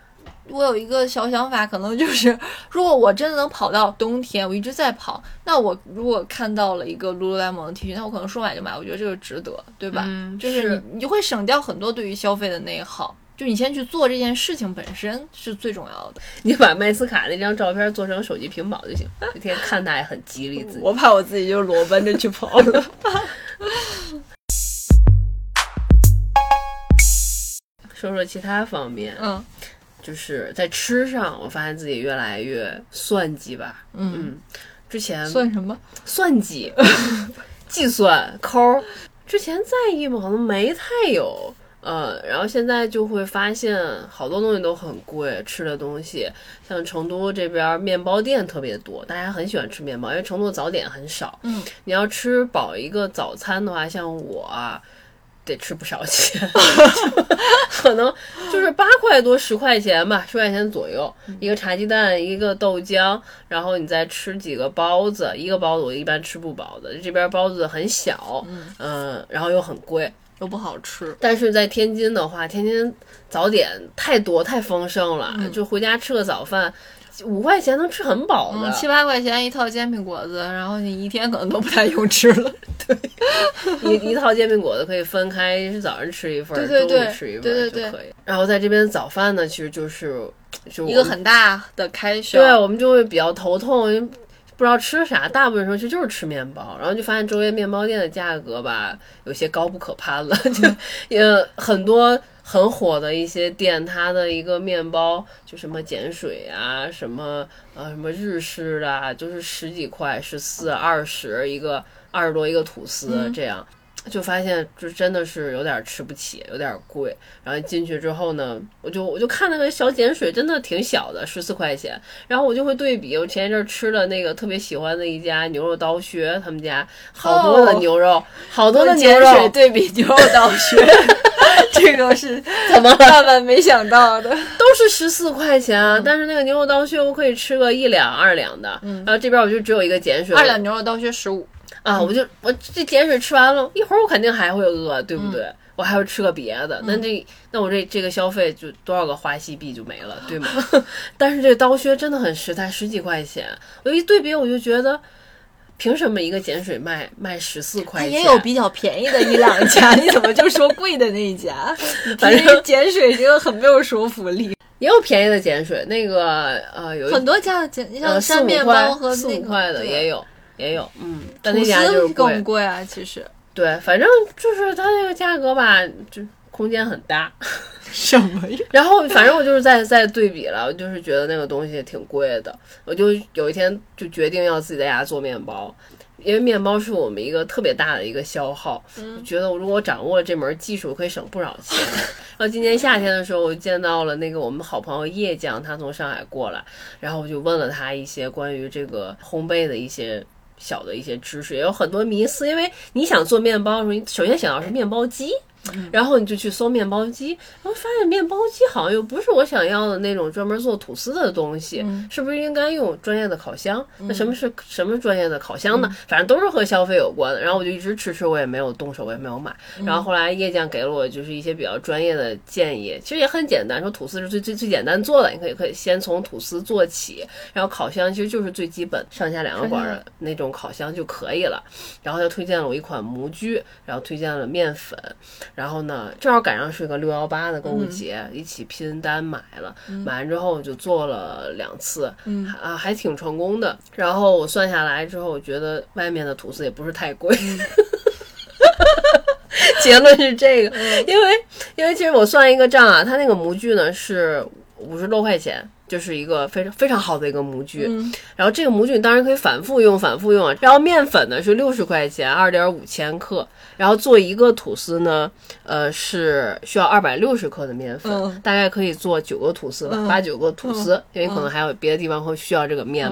我有一个小想法，可能就是，如果我真的能跑到冬天，我一直在跑，那我如果看到了一个 Lululemon 的 T 恤，那我可能说买就买，我觉得这个值得，对吧？嗯，就是你你会省掉很多对于消费的内耗。就你先去做这件事情本身是最重要的。*laughs* 你把麦斯卡那张照片做成手机屏保就行，每天看他也很激励自己。我怕我自己就裸奔着去跑了。说说其他方面，嗯，就是在吃上，我发现自己越来越算计吧。嗯，之前算什么？算计，*laughs* 计算抠。之前在意吗？好像没太有。呃，然后现在就会发现好多东西都很贵，吃的东西，像成都这边面包店特别多，大家很喜欢吃面包，因为成都早点很少。嗯，你要吃饱一个早餐的话，像我得吃不少钱，*laughs* 可能就是八块多十块钱吧，十块钱左右。一个茶鸡蛋，一个豆浆，然后你再吃几个包子，一个包子我一般吃不饱的，这边包子很小，嗯，然后又很贵。又不好吃，但是在天津的话，天津早点太多太丰盛了，就回家吃个早饭，五块钱能吃很饱的，七八块钱一套煎饼果子，然后你一天可能都不太用吃了。对，*laughs* 一一套煎饼果子可以分开，是早上吃一份，中午吃一份就可以。然后在这边早饭呢，其实就是就一个很大的开销，对我们就会比较头痛。不知道吃啥，大部分时候其实就是吃面包，然后就发现周围面包店的价格吧，有些高不可攀了。*laughs* 就也很多很火的一些店，它的一个面包就什么碱水啊，什么呃什么日式的，就是十几块，十四二十一个，二十多一个吐司这样。就发现，就真的是有点吃不起，有点贵。然后进去之后呢，我就我就看那个小碱水，真的挺小的，十四块钱。然后我就会对比，我前一阵吃的那个特别喜欢的一家牛肉刀削，他们家好多的牛肉，好多的碱水对比牛肉刀削，*laughs* 这个是 *laughs* 怎么万万没想到的，*laughs* 都是十四块钱啊，但是那个牛肉刀削我可以吃个一两二两的。然后这边我就只有一个碱水，二两牛肉刀削十五。啊，我就我这碱水吃完了，一会儿我肯定还会饿，对不对？我还要吃个别的，那这那我这这个消费就多少个花西币就没了，对吗？*laughs* 但是这刀削真的很实在，十几块钱，我一对比我就觉得。凭什么一个碱水卖卖十四块钱？也有比较便宜的一两家，*laughs* 你怎么就说贵的那一家？反正碱水这个很没有说服力。也有便宜的碱水，那个呃有很多家的碱，像山面包和四五块的也有也有，嗯，但那家就是更贵啊，其实。对，反正就是它那个价格吧，就空间很大。*laughs* 什么呀？*laughs* 然后反正我就是在在对比了，我就是觉得那个东西挺贵的，我就有一天就决定要自己在家做面包，因为面包是我们一个特别大的一个消耗，嗯觉得如果我掌握了这门技术，可以省不少钱。*laughs* 然后今年夏天的时候，我见到了那个我们好朋友叶酱，他从上海过来，然后我就问了他一些关于这个烘焙的一些小的一些知识，也有很多迷思，因为你想做面包，你首先想到是面包机。然后你就去搜面包机，然后发现面包机好像又不是我想要的那种专门做吐司的东西，是不是应该用专业的烤箱？那什么是什么专业的烤箱呢？反正都是和消费有关的。然后我就一直迟迟，我也没有动手，我也没有买。然后后来叶酱给了我就是一些比较专业的建议，其实也很简单，说吐司是最最最简单做的，你可以可以先从吐司做起，然后烤箱其实就是最基本上下两个管的那种烤箱就可以了。然后他推荐了我一款模具，然后推荐了面粉。然后呢，正好赶上是个六幺八的购物节，一起拼单买了。买完之后就做了两次，啊，还挺成功的。然后我算下来之后，我觉得外面的吐司也不是太贵。*laughs* 结论是这个，因为因为其实我算一个账啊，它那个模具呢是五十多块钱。就是一个非常非常好的一个模具，然后这个模具你当然可以反复用，反复用啊。然后面粉呢是六十块钱，二点五千克。然后做一个吐司呢，呃，是需要二百六十克的面粉，大概可以做九个吐司吧，八九个吐司，因为可能还有别的地方会需要这个面。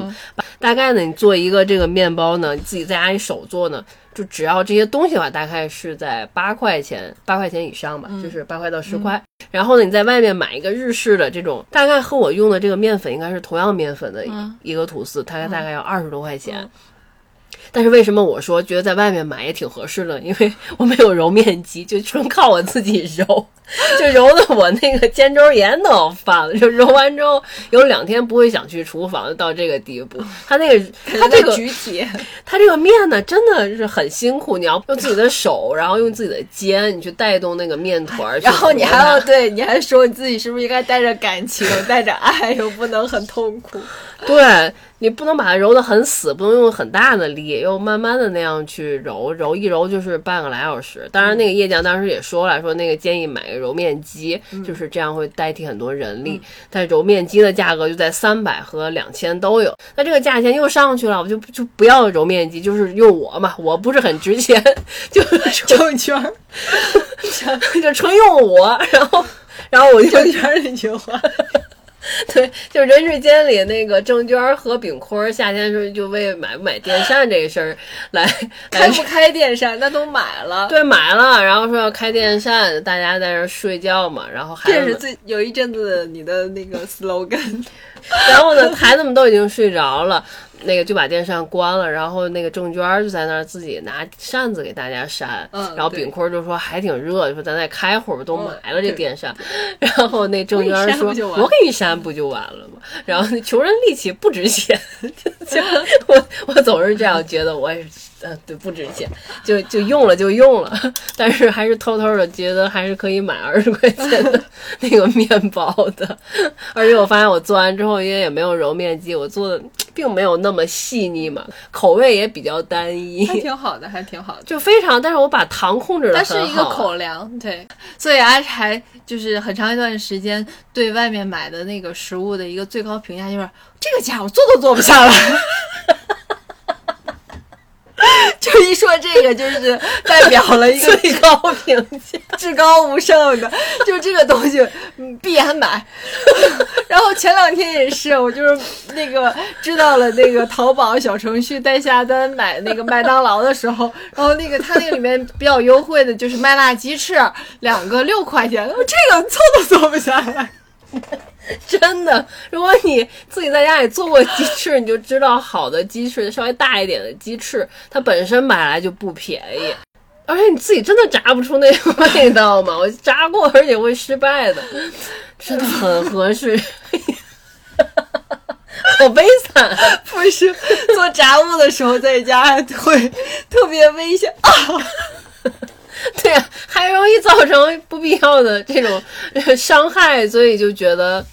大概呢，你做一个这个面包呢，自己在家里手做呢。就只要这些东西的话，大概是在八块钱，八块钱以上吧，就是八块到十块。然后呢，你在外面买一个日式的这种，大概和我用的这个面粉应该是同样面粉的一个吐司，它大概要二十多块钱。但是为什么我说觉得在外面买也挺合适的？*laughs* 因为我没有揉面机，就纯靠我自己揉。*laughs* 就揉的我那个肩周炎都要犯了，就揉完之后有两天不会想去厨房，到这个地步。他那个他这个举体，*laughs* 他这个面呢真的是很辛苦，你要用自己的手，然后用自己的肩，你去带动那个面团。然后你还要对，你还说你自己是不是应该带着感情，带着爱，又不能很痛苦。对你不能把它揉得很死，不能用很大的力，又慢慢的那样去揉，揉一揉就是半个来小时。当然那个叶匠当时也说了，说那个建议买个揉面机，就是这样会代替很多人力。但揉面机的价格就在三百和两千都有，那这个价钱又上去了，我就就不要揉面机，就是用我嘛，我不是很值钱，就 *laughs* 周圈儿，*laughs* 就纯用我，然后然后我就周圈那句话。*laughs* 对，就人世间里那个郑娟和炳坤，夏天时候就为买不买电扇这个事儿来开不开电扇，那都买了。对，买了，然后说要开电扇，大家在那睡觉嘛，然后孩子这是最有一阵子你的那个 slogan，然后呢，*laughs* 孩子们都已经睡着了。那个就把电扇关了，然后那个郑娟就在那儿自己拿扇子给大家扇，然后炳坤就说还挺热，就说咱再开会儿吧，都买了这电扇。*laughs* 然后那郑娟说：“我给你扇不就完了吗？”然后那穷人力气不值钱，*laughs* 我我总是这样觉得，我也是。呃，对，不值钱，就就用了就用了，*laughs* 但是还是偷偷的觉得还是可以买二十块钱的那个面包的，而且我发现我做完之后，因为也没有揉面机，我做的并没有那么细腻嘛，口味也比较单一，还挺好的，还挺好的，就非常，但是我把糖控制的很好，它是一个口粮，对，所以阿柴就是很长一段时间对外面买的那个食物的一个最高评价就是这个家我做都做不下来。*laughs* 就一说这个，就是代表了一个最高评价、*laughs* 至高无上的，就这个东西必然买。*laughs* 然后前两天也是，我就是那个知道了那个淘宝小程序代下单买那个麦当劳的时候，然后那个它那个里面比较优惠的就是麦辣鸡翅，两个六块钱，这个凑都凑不下来。*laughs* 真的，如果你自己在家里做过鸡翅，你就知道好的鸡翅，稍微大一点的鸡翅，它本身买来就不便宜，而且你自己真的炸不出那个 *laughs* 味道嘛。*laughs* 我炸过，而且会失败的，真的很合适。好悲惨，不是做炸物的时候在家会特别危险啊。*laughs* 对呀，还容易造成不必要的这种 *laughs* 伤害，所以就觉得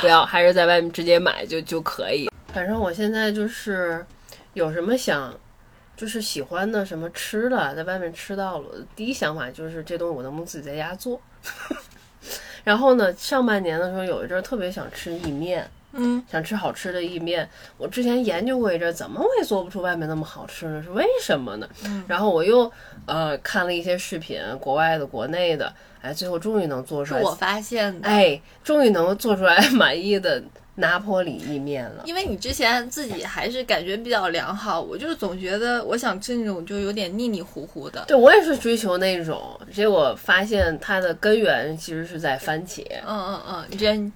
不要，还是在外面直接买就就可以。反正我现在就是有什么想，就是喜欢的什么吃的，在外面吃到了，第一想法就是这东西我能不能自己在家做。*laughs* 然后呢，上半年的时候有一阵特别想吃意面。嗯，想吃好吃的意面，我之前研究过一阵，怎么我也做不出外面那么好吃呢？是为什么呢？嗯，然后我又呃看了一些视频，国外的、国内的，哎，最后终于能做出来。是我发现的，哎，终于能做出来 *laughs* 满意的拿坡里意面了。因为你之前自己还是感觉比较良好，我就是总觉得我想吃那种就有点腻腻糊糊的。对我也是追求那种，结果发现它的根源其实是在番茄。嗯嗯嗯，你之前。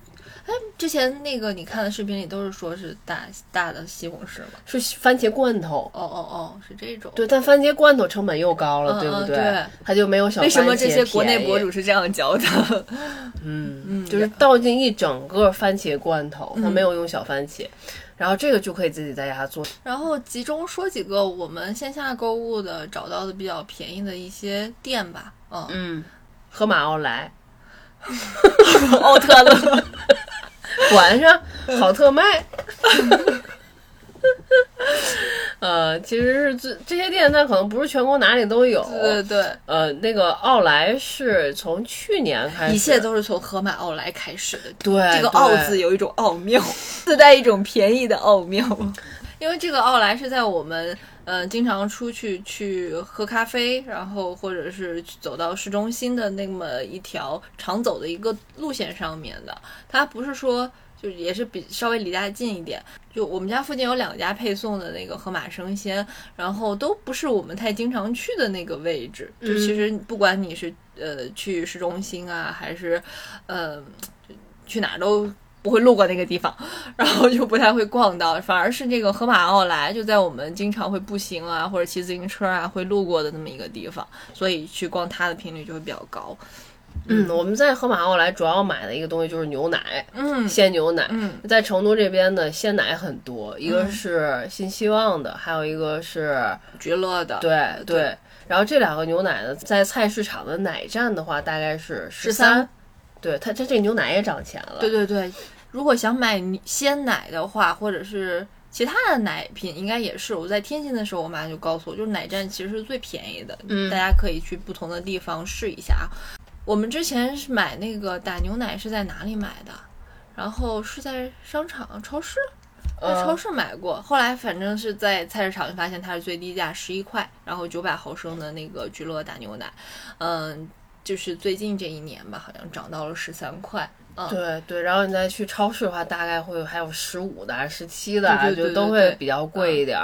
哎，之前那个你看的视频里都是说是大大的西红柿吗？是番茄罐头。哦哦哦，是这种。对，但番茄罐头成本又高了，对不对？对，它就没有小番茄。为什么这些国内博主是这样教的？嗯嗯，就是倒进一整个番茄罐头，它没有用小番茄，然后这个就可以自己在家做。然后集中说几个我们线下购物的找到的比较便宜的一些店吧。嗯嗯，盒马奥莱，*laughs* 奥特勒。*laughs* *laughs* 管上好特卖，呃，其实是这这些店，它可能不是全国哪里都有。对对对。呃，那个奥莱是从去年开始，一切都是从盒马奥莱开始的。对，这个“奥”字有一种奥妙，自带一种便宜的奥妙。因为这个奥莱是在我们。嗯，经常出去去喝咖啡，然后或者是走到市中心的那么一条常走的一个路线上面的。它不是说就也是比稍微离家近一点。就我们家附近有两家配送的那个盒马生鲜，然后都不是我们太经常去的那个位置。就其实不管你是呃去市中心啊，还是呃去哪都。不会路过那个地方，*laughs* 然后就不太会逛到，反而是这个河马奥莱就在我们经常会步行啊或者骑自行车啊会路过的那么一个地方，所以去逛它的频率就会比较高。嗯，我们在河马奥莱主要买的一个东西就是牛奶，嗯，鲜牛奶。嗯，在成都这边的鲜奶很多，一个是新希望的，还有一个是菊乐的。对对，然后这两个牛奶呢，在菜市场的奶站的话，大概是十三。对它，它这牛奶也涨钱了。对对对，如果想买鲜奶的话，或者是其他的奶品，应该也是。我在天津的时候，我妈就告诉我，就是奶站其实是最便宜的。嗯，大家可以去不同的地方试一下啊。我们之前是买那个打牛奶是在哪里买的？然后是在商场、超市，在超市买过。后来反正是在菜市场就发现它是最低价十一块，然后九百毫升的那个菊乐打牛奶，嗯。就是最近这一年吧，好像涨到了十三块。嗯，对对，然后你再去超市的话，大概会还有十五的、十七的，就都会比较贵一点。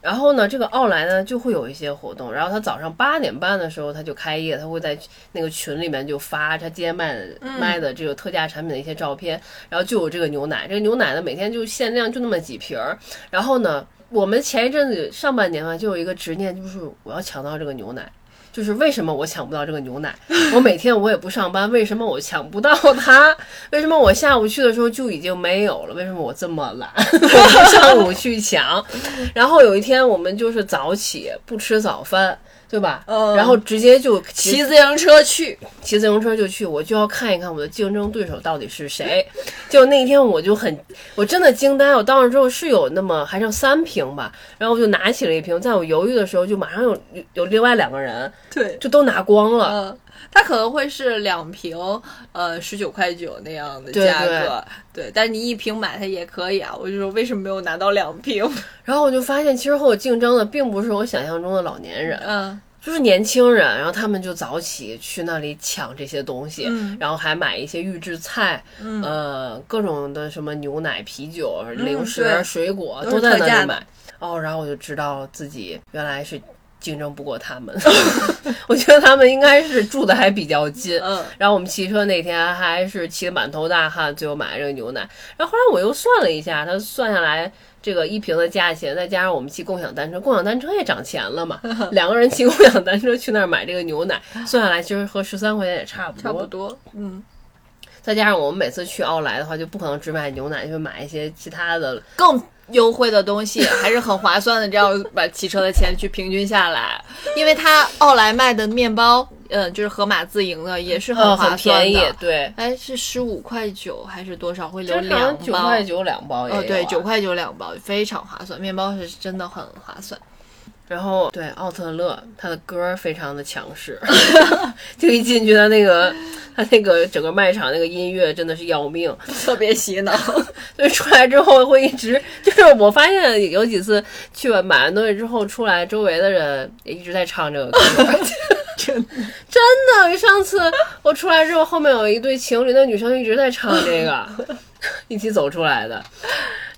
然后呢，这个奥莱呢就会有一些活动，然后他早上八点半的时候他就开业，他会在那个群里面就发他今天卖卖的这个特价产品的一些照片，然后就有这个牛奶，这个牛奶呢每天就限量就那么几瓶儿。然后呢，我们前一阵子上半年嘛就有一个执念，就是我要抢到这个牛奶。就是为什么我抢不到这个牛奶？我每天我也不上班，为什么我抢不到它？为什么我下午去的时候就已经没有了？为什么我这么懒，*laughs* 我上午去抢？然后有一天我们就是早起不吃早饭。对吧？嗯，然后直接就骑自行车去，骑自行车就去，我就要看一看我的竞争对手到底是谁。就那天我就很，我真的惊呆。我到那之后是有那么还剩三瓶吧，然后我就拿起了一瓶，在我犹豫的时候，就马上有有另外两个人，对，就都拿光了。嗯，它可能会是两瓶，呃，十九块九那样的价格，对，但是你一瓶买它也可以啊。我就说为什么没有拿到两瓶？然后我就发现，其实和我竞争的并不是我想象中的老年人，嗯。就是年轻人，然后他们就早起去那里抢这些东西，然后还买一些预制菜，呃，各种的什么牛奶、啤酒、零食、水果都在那里买。哦，然后我就知道自己原来是竞争不过他们。*laughs* 我觉得他们应该是住的还比较近。嗯，然后我们骑车那天还是骑得满头大汗，最后买了这个牛奶。然后后来我又算了一下，他算下来这个一瓶的价钱，再加上我们骑共享单车，共享单车也涨钱了嘛。*laughs* 两个人骑共享单车去那儿买这个牛奶，*laughs* 算下来其实和十三块钱也差不多。差不多，嗯。再加上我们每次去奥莱的话，就不可能只买牛奶，就买一些其他的更优惠的东西，还是很划算的。这样把骑车的钱去平均下来，因为它奥莱卖的面包，嗯，就是盒马自营的，也是很划算的。对，哎，是十五块九还是多少？会留两包？九块九两包也哦，对，九块九两包，非常划算。面包是真的很划算。然后对奥特勒，他的歌非常的强势，*laughs* 就一进去他那个他那个整个卖场那个音乐真的是要命，*laughs* 特别洗脑。所以出来之后会一直就是我发现有几次去完买完东西之后出来，周围的人也一直在唱这个歌。*laughs* 真真的，上次我出来之后，后面有一对情侣，那女生一直在唱这个，一起走出来的。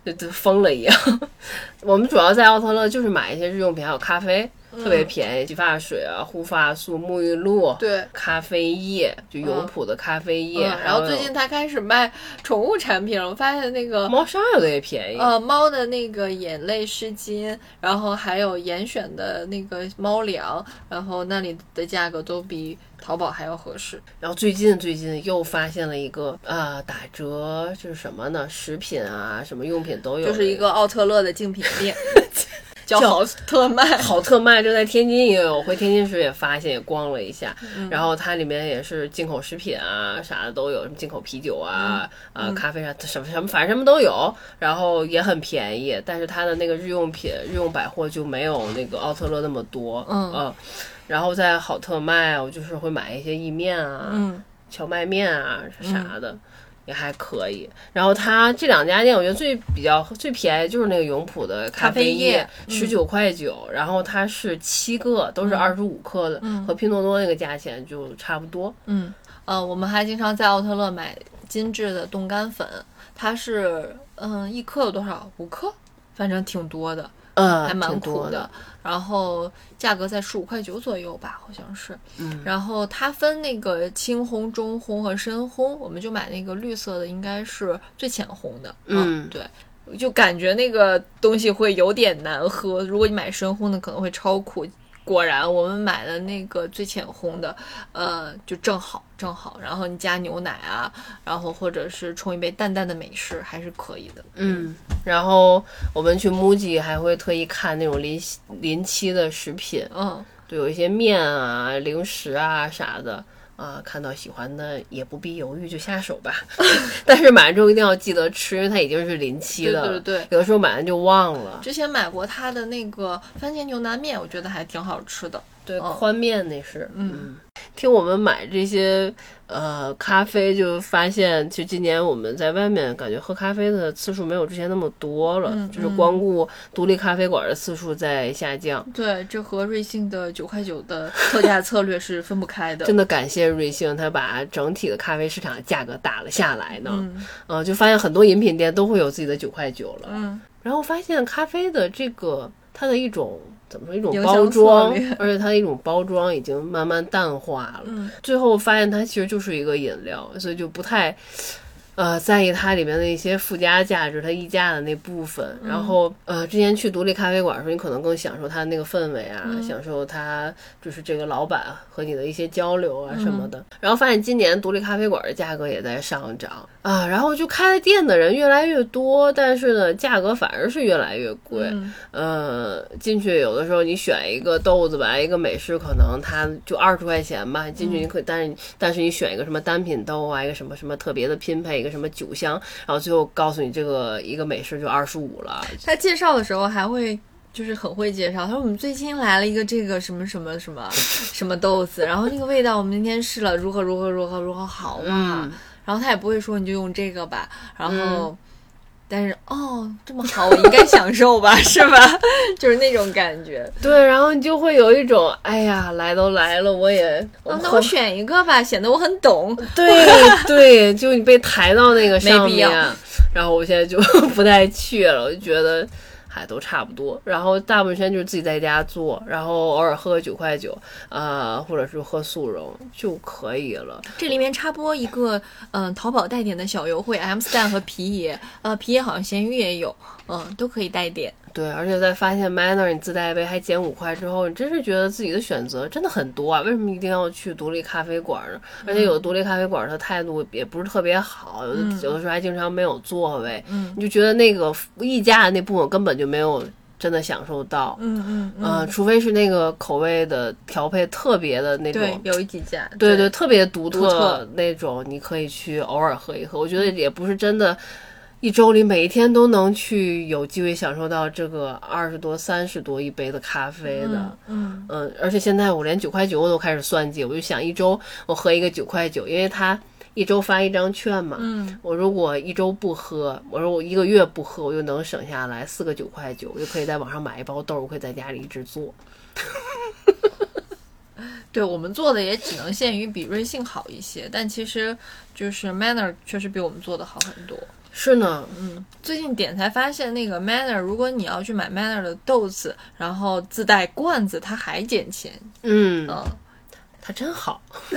就就疯了一样。*laughs* 我们主要在奥特乐就是买一些日用品，还有咖啡，特别便宜，洗发水啊、护发素、沐浴露，对，咖啡液，就永璞的咖啡液。然后最近他开始卖宠物产品了，我发现那个猫砂有的也便宜。呃，猫的那个眼泪湿巾，然后还有严选的那个猫粮，然后那里的价格都比。淘宝还要合适，然后最近最近又发现了一个啊打折，就是什么呢？食品啊，什么用品都有，就是一个奥特乐的竞品店，*laughs* 叫好特卖。*laughs* 好特卖，就在天津也有，回天津时也发现，也逛了一下。然后它里面也是进口食品啊，啥的都有，什么进口啤酒啊，啊咖啡啥什么什么，反正什么都有。然后也很便宜，但是它的那个日用品、日用百货就没有那个奥特乐那么多。嗯。然后在好特卖，我就是会买一些意面啊，嗯，荞麦面啊啥的，也还可以。然后它这两家店，我觉得最比较最便宜就是那个永璞的咖啡液，十九块九。然后它是七个，都是二十五克的，和拼多多那个价钱就差不多。嗯，呃，我们还经常在奥特乐买精致的冻干粉，它是嗯一克有多少？五克，反正挺多的。嗯，还蛮苦的，然后价格在十五块九左右吧，好像是。嗯，然后它分那个青烘、中烘和深烘，我们就买那个绿色的，应该是最浅烘的。嗯，对，就感觉那个东西会有点难喝，如果你买深烘的，可能会超苦。果然，我们买的那个最浅烘的，呃，就正好正好。然后你加牛奶啊，然后或者是冲一杯淡淡的美式，还是可以的。嗯，然后我们去 MUJI 还会特意看那种临临期的食品，嗯，对，有一些面啊、零食啊啥的。啊，看到喜欢的也不必犹豫就下手吧，*laughs* 但是买完之后一定要记得吃，因为它已经是临期的了。对对对，有的时候买完就忘了。之前买过它的那个番茄牛腩面，我觉得还挺好吃的。对，宽面那是。嗯，听我们买这些。呃，咖啡就发现，就今年我们在外面感觉喝咖啡的次数没有之前那么多了，就是光顾独立咖啡馆的次数在下降。对，这和瑞幸的九块九的特价策略是分不开的。*laughs* 真的感谢瑞幸，它把整体的咖啡市场价格打了下来呢。嗯，就发现很多饮品店都会有自己的九块九了。嗯，然后发现咖啡的这个它的一种。怎么说一种包装，而且它的一种包装已经慢慢淡化了。嗯，最后发现它其实就是一个饮料，所以就不太。呃，在意它里面的一些附加价值，它溢价的那部分。然后，呃，之前去独立咖啡馆的时候，你可能更享受它那个氛围啊，享受它就是这个老板和你的一些交流啊什么的。然后发现今年独立咖啡馆的价格也在上涨啊，然后就开了店的人越来越多，但是呢，价格反而是越来越贵。呃，进去有的时候你选一个豆子吧，一个美式可能它就二十块钱吧，进去你可以，但是但是你选一个什么单品豆啊，一个什么什么特别的拼配。一个什么酒香，然后最后告诉你这个一个美式就二十五了。他介绍的时候还会就是很会介绍，他说我们最近来了一个这个什么什么什么什么豆子，然后那个味道我们今天试了，如何如何如何如何好嘛。然后他也不会说你就用这个吧，然后。但是哦，这么好，我应该享受吧，是吧？*laughs* 就是那种感觉。对，然后你就会有一种，哎呀，来都来了，我也，那我选一个吧，显得我很懂。对对，就你被抬到那个上面，然后我现在就 *laughs* 不太去了，我就觉得还都差不多。然后大部分时间就是自己在家做，然后偶尔喝个九块九，呃，或者是喝速溶就可以了。这里面插播一个，嗯，淘宝带点的小优惠，M stand 和皮爷，呃，皮爷好像咸鱼也有，嗯，都可以带点。对，而且在发现 Manner 你自带一杯还减五块之后，你真是觉得自己的选择真的很多啊！为什么一定要去独立咖啡馆呢？而且有的独立咖啡馆，它态度也不是特别好，有的有的时候还经常没有座位，嗯，你就觉得那个溢价的那部分根本就没有真的享受到，嗯嗯嗯，除非是那个口味的调配特别的那种，对，有几家，对对，特别独特那种，你可以去偶尔喝一喝。我觉得也不是真的。一周里每一天都能去有机会享受到这个二十多、三十多一杯的咖啡的，嗯嗯，而且现在我连九块九我都开始算计，我就想一周我喝一个九块九，因为他一周发一张券嘛，嗯，我如果一周不喝，我说我一个月不喝，我就能省下来四个九块九，我就可以在网上买一包豆，我可以在家里一直做。*laughs* 对我们做的也只能限于比瑞幸好一些，但其实就是 Manner 确实比我们做的好很多。是呢，嗯，最近点才发现那个 Manner，如果你要去买 Manner 的豆子，然后自带罐子，它还减钱。嗯嗯，它真好，*laughs*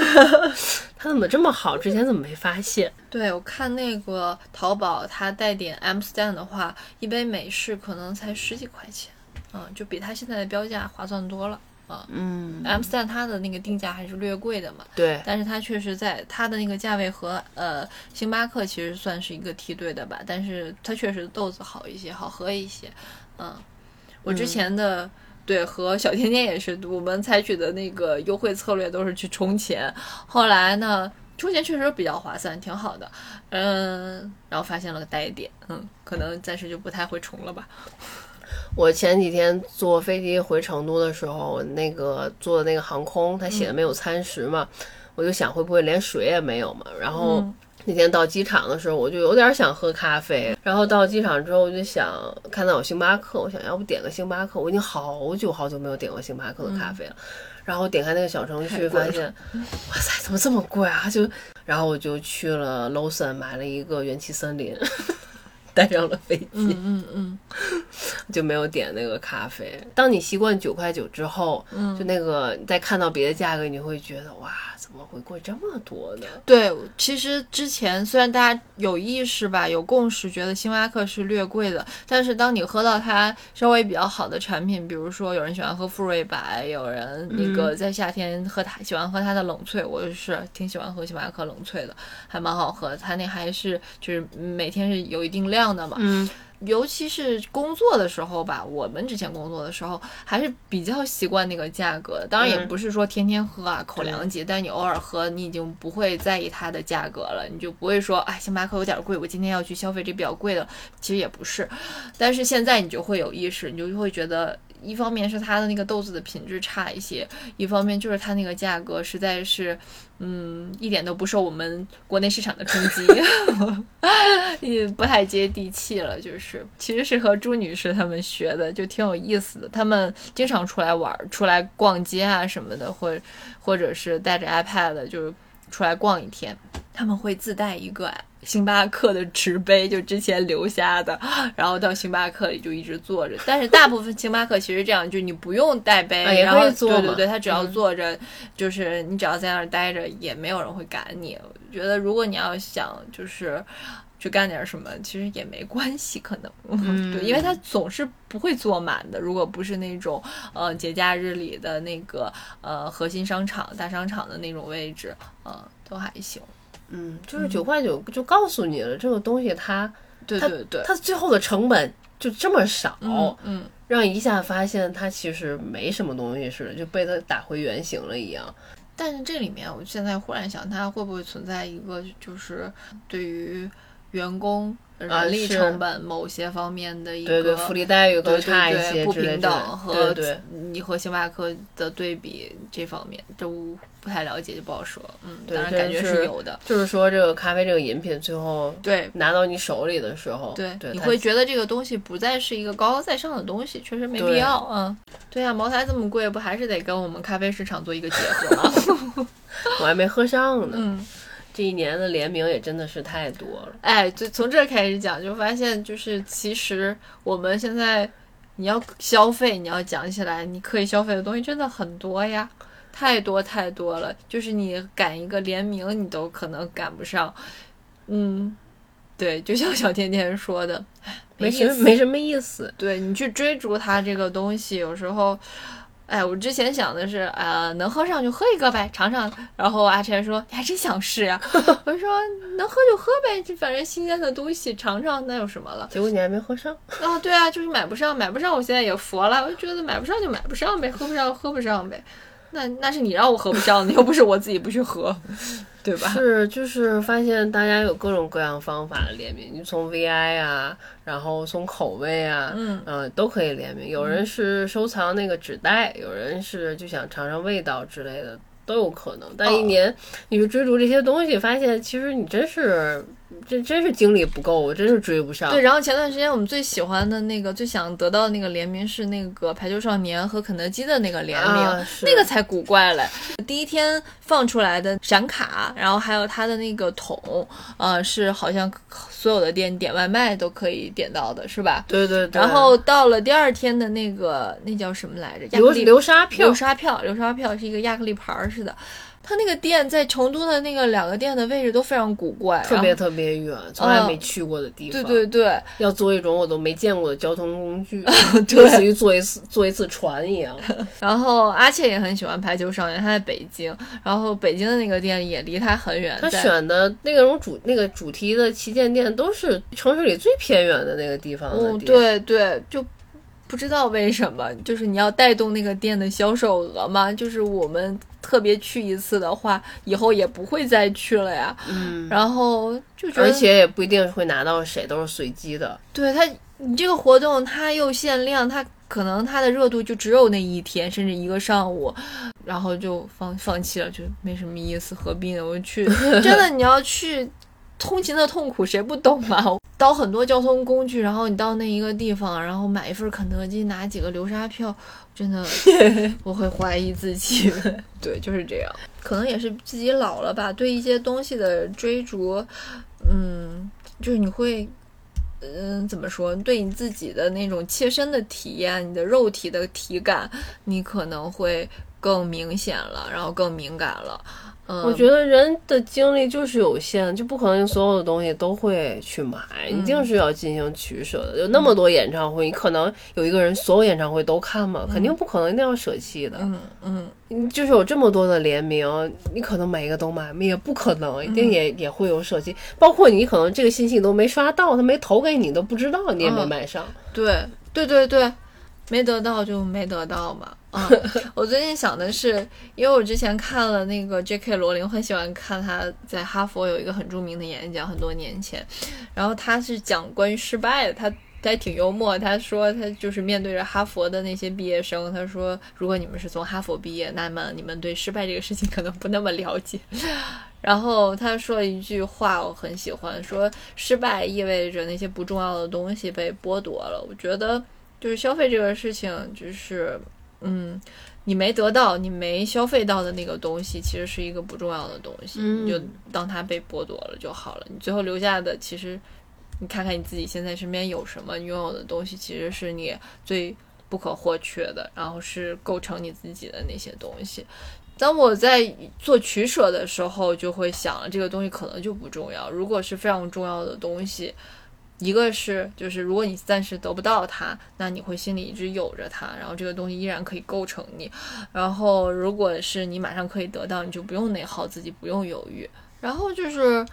它怎么这么好？之前怎么没发现？对我看那个淘宝，它带点 M stand 的话，一杯美式可能才十几块钱，嗯，就比它现在的标价划算多了。啊，嗯，M 三它的那个定价还是略贵的嘛，对，但是它确实在它的那个价位和呃星巴克其实算是一个梯队的吧，但是它确实豆子好一些，好喝一些，嗯，我之前的对和小甜甜也是，我们采取的那个优惠策略都是去充钱，后来呢充钱确实比较划算，挺好的，嗯，然后发现了个呆点，嗯，可能暂时就不太会充了吧。我前几天坐飞机回成都的时候，那个坐的那个航空，它写的没有餐食嘛，我就想会不会连水也没有嘛。然后那天到机场的时候，我就有点想喝咖啡。然后到机场之后，我就想看到有星巴克，我想要不点个星巴克。我已经好久好久没有点过星巴克的咖啡了。然后点开那个小程序，发现，哇塞，怎么这么贵啊？就，然后我就去了 Lawson 买了一个元气森林。带上了飞机，嗯嗯嗯，就没有点那个咖啡。当你习惯九块九之后，嗯，就那个再看到别的价格，你会觉得哇，怎么会贵这么多呢？对，其实之前虽然大家有意识吧，有共识，觉得星巴克是略贵的，但是当你喝到它稍微比较好的产品，比如说有人喜欢喝馥芮白，有人那个在夏天喝它喜欢喝它的冷萃，我就是挺喜欢喝星巴克冷萃的，还蛮好喝。它那还是就是每天是有一定量。的嘛，嗯，尤其是工作的时候吧，我们之前工作的时候还是比较习惯那个价格。当然也不是说天天喝啊，口粮级，但你偶尔喝，你已经不会在意它的价格了，你就不会说，哎，星巴克有点贵，我今天要去消费这比较贵的。其实也不是，但是现在你就会有意识，你就会觉得。一方面是它的那个豆子的品质差一些，一方面就是它那个价格实在是，嗯，一点都不受我们国内市场的冲击，*laughs* 也不太接地气了。就是其实是和朱女士他们学的，就挺有意思的。他们经常出来玩，出来逛街啊什么的，或或者是带着 iPad 就是出来逛一天，他们会自带一个。星巴克的纸杯就之前留下的，*gasps* 然后到星巴克里就一直坐着。但是大部分星巴克其实这样，就你不用带杯，然后对对对，他只要坐着，就是你只要在那儿待着，也没有人会赶你。我觉得如果你要想就是去干点什么，其实也没关系，可能 *laughs* 对，因为他总是不会坐满的。如果不是那种呃节假日里的那个呃核心商场、大商场的那种位置，呃，都还行。嗯，就是九块九就告诉你了，这个东西它，对对对，它最后的成本就这么少，嗯，让一下发现它其实没什么东西似的，就被它打回原形了一样。但是这里面，我现在忽然想，它会不会存在一个就是对于员工。人力成本某些方面的一个福利待遇更差一些不平等和你和星巴克的对比这方面都不太了解就不好说。嗯，当然感觉是有的。就是说这个咖啡这个饮品最后对拿到你手里的时候，对对你会觉得这个东西不再是一个高高在上的东西，确实没必要。嗯，对呀，茅台这么贵，不还是得跟我们咖啡市场做一个结合吗？*laughs* 我还没喝上呢。嗯。这一年的联名也真的是太多了，哎，就从这开始讲，就发现就是其实我们现在你要消费，你要讲起来，你可以消费的东西真的很多呀，太多太多了。就是你赶一个联名，你都可能赶不上。嗯，对，就像小甜甜说的，没什么没什么意思。对你去追逐它这个东西，有时候。哎，我之前想的是，呃，能喝上就喝一个呗，尝尝。然后阿晨说：“你还真想试呀？” *laughs* 我说：“能喝就喝呗，这反正新鲜的东西尝尝，那有什么了？”结果你还没喝上。啊，对啊，就是买不上，买不上，我现在也佛了，我就觉得买不上就买不上呗，喝不上喝不上呗。那那是你让我喝不上的，又不是我自己不去喝，对吧？*laughs* 是，就是发现大家有各种各样方法的联名，你从 VI 啊，然后从口味啊，嗯都可以联名。有人是收藏那个纸袋，有人是就想尝尝味道之类的，都有可能。但一年你去追逐这些东西，发现其实你真是。这真是精力不够，我真是追不上。对，然后前段时间我们最喜欢的那个、最想得到的那个联名是那个排球少年和肯德基的那个联名，那个才古怪嘞。第一天放出来的闪卡，然后还有它的那个桶，呃，是好像所有的店点外卖都可以点到的，是吧？对对对。然后到了第二天的那个，那叫什么来着？流流沙票。流沙票，流沙票是一个亚克力牌似的。他那个店在成都的那个两个店的位置都非常古怪，特别特别远，从来没去过的地方。对对对，要坐一种我都没见过的交通工具，*laughs* 类似于坐一次坐一次船一样。*laughs* 然后阿切也很喜欢排球少年，他在北京，然后北京的那个店也离他很远。他选的那种主那个主题的旗舰店都是城市里最偏远的那个地方的店。对对，就。不知道为什么，就是你要带动那个店的销售额嘛？就是我们特别去一次的话，以后也不会再去了呀。嗯，然后就觉得，而且也不一定会拿到谁，都是随机的。对他，你这个活动它又限量，它可能它的热度就只有那一天，甚至一个上午，然后就放放弃了，就没什么意思，何必呢？我去，*laughs* 真的你要去。通勤的痛苦谁不懂啊？*laughs* 倒很多交通工具，然后你到那一个地方，然后买一份肯德基，拿几个流沙票，真的 *laughs* 我会怀疑自己。*laughs* 对，就是这样。可能也是自己老了吧，对一些东西的追逐，嗯，就是你会，嗯，怎么说？对你自己的那种切身的体验，你的肉体的体感，你可能会更明显了，然后更敏感了。我觉得人的精力就是有限，就不可能所有的东西都会去买，一定是要进行取舍的。有那么多演唱会，你可能有一个人所有演唱会都看吗？肯定不可能，一定要舍弃的。嗯嗯，就是有这么多的联名，你可能每一个都买，也不可能，一定也也会有舍弃。包括你可能这个信息都没刷到，他没投给你，都不知道，你也没买上。对对对对。没得到就没得到嘛。啊，*laughs* 我最近想的是，因为我之前看了那个 J.K. 罗琳，很喜欢看他在哈佛有一个很著名的演讲，很多年前。然后他是讲关于失败的，他他还挺幽默。他说他就是面对着哈佛的那些毕业生，他说如果你们是从哈佛毕业，那么你们对失败这个事情可能不那么了解。然后他说了一句话，我很喜欢，说失败意味着那些不重要的东西被剥夺了。我觉得。就是消费这个事情，就是，嗯，你没得到，你没消费到的那个东西，其实是一个不重要的东西，你就当它被剥夺了就好了。你最后留下的，其实，你看看你自己现在身边有什么，你拥有的东西，其实是你最不可或缺的，然后是构成你自己的那些东西。当我在做取舍的时候，就会想了，这个东西可能就不重要。如果是非常重要的东西。一个是，就是如果你暂时得不到它，那你会心里一直有着它，然后这个东西依然可以构成你。然后，如果是你马上可以得到，你就不用内耗自己，不用犹豫。然后就是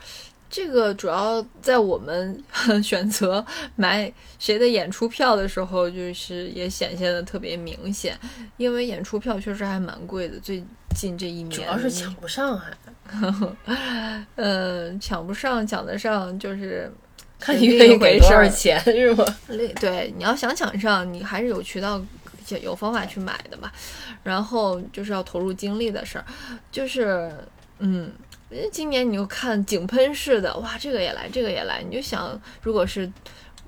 这个主要在我们 *laughs* 选择买谁的演出票的时候，就是也显现的特别明显，因为演出票确实还蛮贵的。最近这一年，主要是抢不上，还，*laughs* 嗯，抢不上，抢得上就是。看你愿意给多少钱是吗？对，你要想抢上，你还是有渠道、有方法去买的嘛。然后就是要投入精力的事儿，就是嗯，今年你就看井喷式的，哇，这个也来，这个也来，你就想，如果是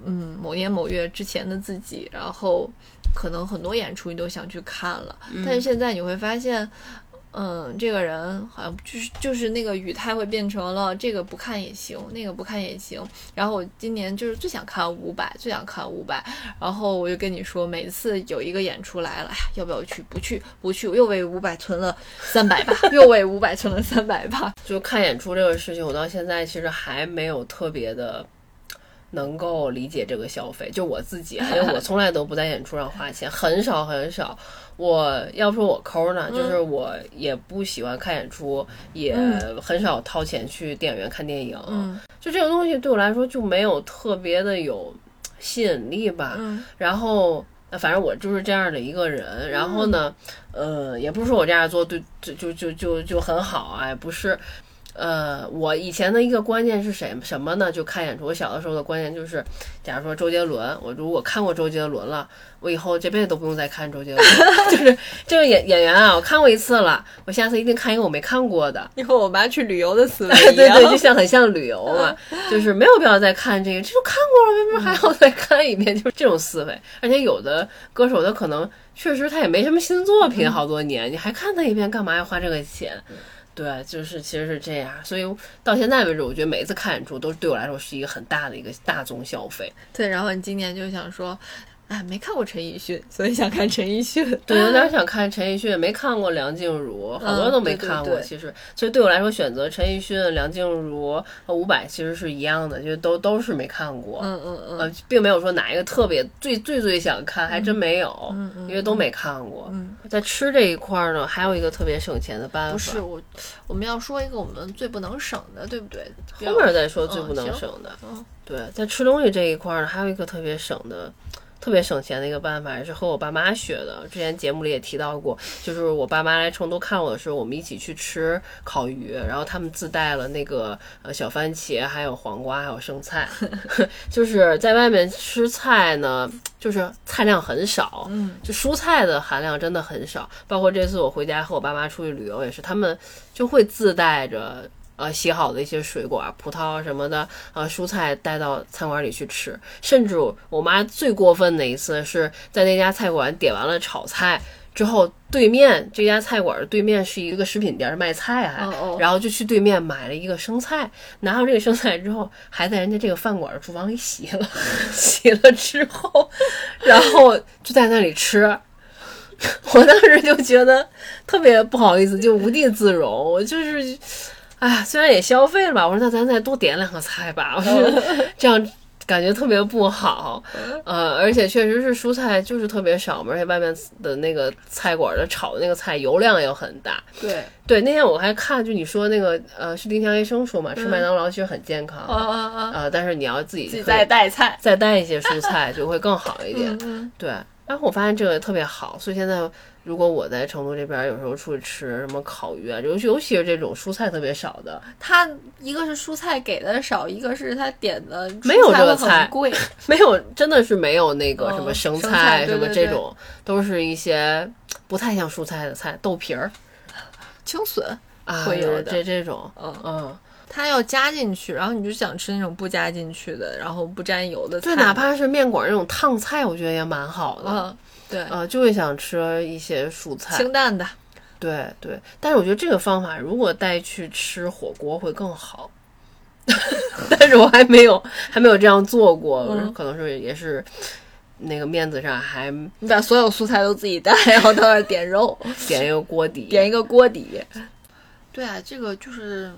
嗯某年某月之前的自己，然后可能很多演出你都想去看了，但是现在你会发现。嗯，这个人好像就是就是那个语态会变成了这个不看也行，那个不看也行。然后我今年就是最想看五百，最想看五百。然后我就跟你说，每次有一个演出来了，哎呀，要不要去？不去，不去，我又为五百存了三百吧，*laughs* 又为五百存了三百吧。就看演出这个事情，我到现在其实还没有特别的。能够理解这个消费，就我自己，因为我从来都不在演出上花钱，*laughs* 很少很少。我要说我抠呢，就是我也不喜欢看演出，也很少掏钱去电影院看电影。就这个东西对我来说就没有特别的有吸引力吧。然后反正我就是这样的一个人。然后呢，呃，也不是说我这样做对，就就就就就很好啊，不是。呃，我以前的一个观念是什什么呢？就看演出。我小的时候的观念就是，假如说周杰伦，我如果看过周杰伦了，我以后这辈子都不用再看周杰伦。*laughs* 就是这个演演员啊，我看过一次了，我下次一定看一个我没看过的。你和我妈去旅游的思维 *laughs* 对对，就像很像旅游嘛，*laughs* 就是没有必要再看这个，这都看过了，为什么还要再看一遍？就是这种思维。而且有的歌手他可能确实他也没什么新作品，好多年，你还看他一遍，干嘛要花这个钱？对，就是其实是这样，所以到现在为止，我觉得每一次看演出都对我来说是一个很大的一个大宗消费。对，然后你今年就想说。哎，没看过陈奕迅，所以想看陈奕迅。对，有点想看陈奕迅，没看过梁静茹，好多都没看过。其实，其实对我来说，选择陈奕迅、梁静茹和伍佰其实是一样的，就都都是没看过。嗯嗯嗯。呃，并没有说哪一个特别最最最想看，还真没有，因为都没看过。在吃这一块呢，还有一个特别省钱的办法。不是我，我们要说一个我们最不能省的，对不对？后面再说最不能省的。嗯，对，在吃东西这一块呢，还有一个特别省的。特别省钱的一个办法，也是和我爸妈学的。之前节目里也提到过，就是我爸妈来成都看我的时候，我们一起去吃烤鱼，然后他们自带了那个呃小番茄，还有黄瓜，还有生菜。*laughs* 就是在外面吃菜呢，就是菜量很少，嗯，就蔬菜的含量真的很少。包括这次我回家和我爸妈出去旅游也是，他们就会自带着。呃，洗好的一些水果、葡萄什么的，呃，蔬菜带到餐馆里去吃。甚至我妈最过分的一次是在那家菜馆点完了炒菜之后，对面这家菜馆对面是一个食品店，卖菜还，然后就去对面买了一个生菜，拿到这个生菜之后，还在人家这个饭馆的厨房里洗了，*laughs* 洗了之后，然后就在那里吃。*laughs* 我当时就觉得特别不好意思，就无地自容，我就是。哎，虽然也消费了吧，我说那咱再多点两个菜吧，*laughs* 我说这样感觉特别不好，呃，而且确实是蔬菜就是特别少嘛，而且外面的那个菜馆的炒的那个菜油量也很大。对。对，那天我还看，就你说那个呃，是丁香医生说嘛，吃麦当劳其实很健康，啊啊啊，呃，但是你要自己自己再带菜，再带一些蔬菜 *laughs* 就会更好一点。对，然后我发现这个特别好，所以现在。如果我在成都这边，有时候出去吃什么烤鱼啊，尤其尤其是这种蔬菜特别少的，它一个是蔬菜给的少，一个是它点的没有这个菜贵，*laughs* 没有真的是没有那个什么生菜什么这种，都是一些不太像蔬菜的菜，豆皮儿、青笋啊，会有这这种，嗯。嗯，他要加进去，然后你就想吃那种不加进去的，然后不沾油的菜，对，哪怕是面馆那种烫菜，我觉得也蛮好的。对，呃，就会想吃一些蔬菜，清淡的。对对，但是我觉得这个方法如果带去吃火锅会更好。*laughs* 但是我还没有还没有这样做过，可能是也是那个面子上还你把所有素菜都自己带，然后到那儿点肉，点一个锅底，点一个锅底。对啊，这个就是。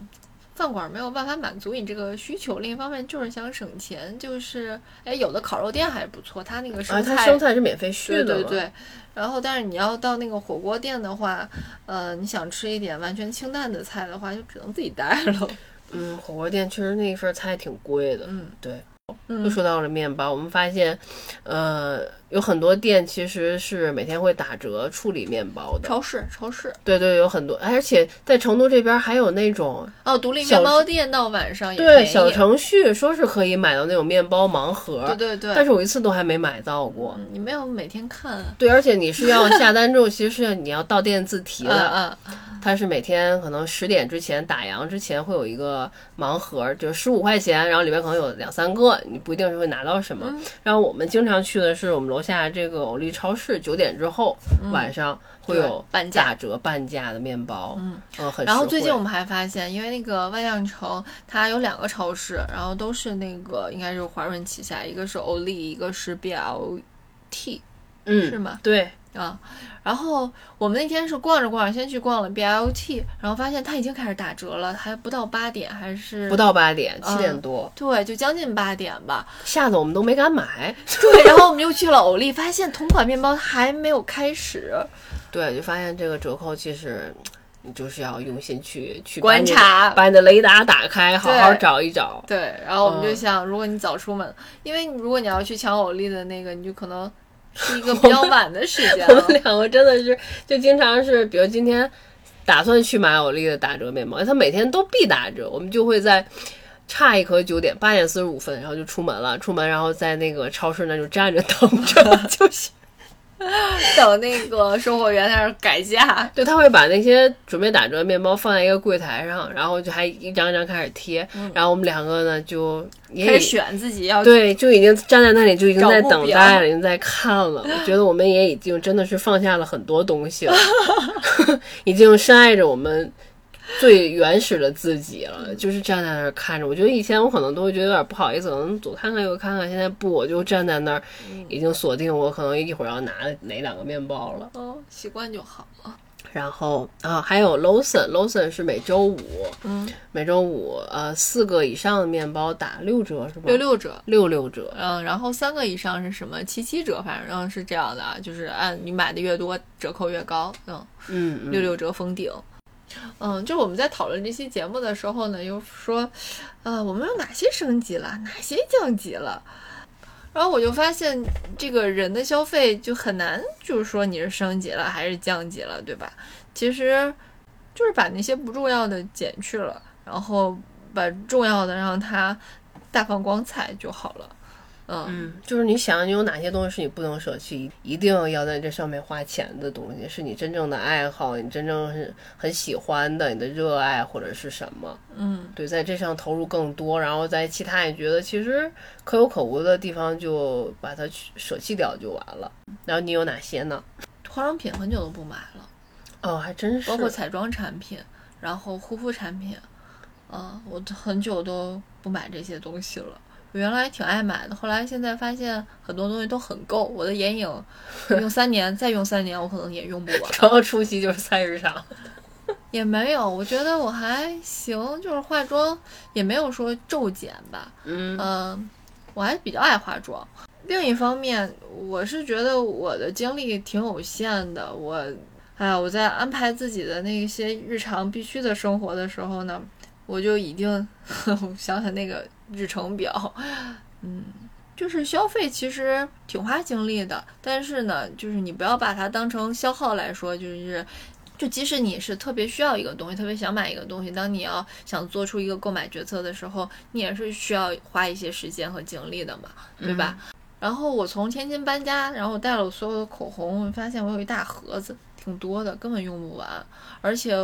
饭馆没有办法满足你这个需求，另一方面就是想省钱，就是哎，有的烤肉店还不错，它那个生菜生菜是免费续的，对对对。然后，但是你要到那个火锅店的话，呃，你想吃一点完全清淡的菜的话，就只能自己带了。*laughs* 嗯，火锅店确实那一份菜挺贵的。嗯，对。又说到了面包，我们发现，呃，有很多店其实是每天会打折处理面包的。超市，超市，对对，有很多，而且在成都这边还有那种哦，独立面包店到晚上也对小程序说是可以买到那种面包盲盒，对对对，但是我一次都还没买到过。你没有每天看？对，而且你是要下单之后，其实是你要到店自提的。它是每天可能十点之前打烊之前会有一个盲盒，就是十五块钱，然后里面可能有两三个，你不一定是会拿到什么。然后我们经常去的是我们楼。下这个欧丽超市，九点之后晚上会有半价打折半价的面包，嗯嗯，很。然后最近我们还发现，因为那个万象城它有两个超市，然后都是那个应该是华润旗下，一个是欧丽，一个是 BLT，嗯，是吗？对。啊，然后我们那天是逛着逛着，先去逛了 B L T，然后发现它已经开始打折了，还不到八点，还是不到八点，七点多，对，就将近八点吧，吓得我们都没敢买。对，然后我们又去了欧力，发现同款面包还没有开始，对，就发现这个折扣其实你就是要用心去去观察，把你的雷达打开，好好找一找。对，然后我们就想，如果你早出门，因为如果你要去抢欧力的那个，你就可能。是一个 *laughs* 比较晚的时间。*laughs* 我们两个真的是就经常是，比如今天打算去买欧丽的打折面包，它每天都必打折，我们就会在差一刻九点八点四十五分，然后就出门了。出门然后在那个超市那就站着等着，*laughs* 就是。*laughs* 等那个售货员在那改价，对他会把那些准备打折的面包放在一个柜台上，然后就还一张一张开始贴，然后我们两个呢就开始选自己要对，就已经站在那里就已经在等待了，已经在看了。我觉得我们也已经真的是放下了很多东西了，*laughs* 已经深爱着我们。*laughs* 最原始的自己了，就是站在那儿看着。我觉得以前我可能都会觉得有点不好意思，可能左看看右看看。现在不，我就站在那儿，已经锁定我可能一会儿要拿哪两个面包了。哦，习惯就好了。然后啊，还有 Lawson，Lawson 是每周五，嗯，每周五呃四个以上的面包打六折是吧？六六折，六六折。嗯，然后三个以上是什么？七七折，反正是这样的，就是按你买的越多，折扣越高。嗯嗯，六六折封顶。嗯，嗯就我们在讨论这期节目的时候呢，又说，呃，我们有哪些升级了，哪些降级了？然后我就发现，这个人的消费就很难，就是说你是升级了还是降级了，对吧？其实，就是把那些不重要的减去了，然后把重要的让它大放光彩就好了。嗯，就是你想，你有哪些东西是你不能舍弃，一定要在这上面花钱的东西，是你真正的爱好，你真正是很喜欢的，你的热爱或者是什么？嗯，对，在这上投入更多，然后在其他你觉得其实可有可无的地方，就把它去舍弃掉就完了。然后你有哪些呢？化妆品很久都不买了，哦，还真是，包括彩妆产品，然后护肤产品，啊，我很久都不买这些东西了。我原来挺爱买的，后来现在发现很多东西都很够，我的眼影用三年，再用三年，我可能也用不完。然后出席就是菜市场，*laughs* 也没有，我觉得我还行，就是化妆也没有说骤减吧。嗯我还比较爱化妆。另一方面，我是觉得我的精力挺有限的。我，哎呀，我在安排自己的那些日常必须的生活的时候呢，我就已经 *laughs* 想想那个。日程表，嗯，就是消费其实挺花精力的，但是呢，就是你不要把它当成消耗来说，就是，就即使你是特别需要一个东西，特别想买一个东西，当你要想做出一个购买决策的时候，你也是需要花一些时间和精力的嘛，对吧？然后我从天津搬家，然后带了我所有的口红，发现我有一大盒子，挺多的，根本用不完，而且，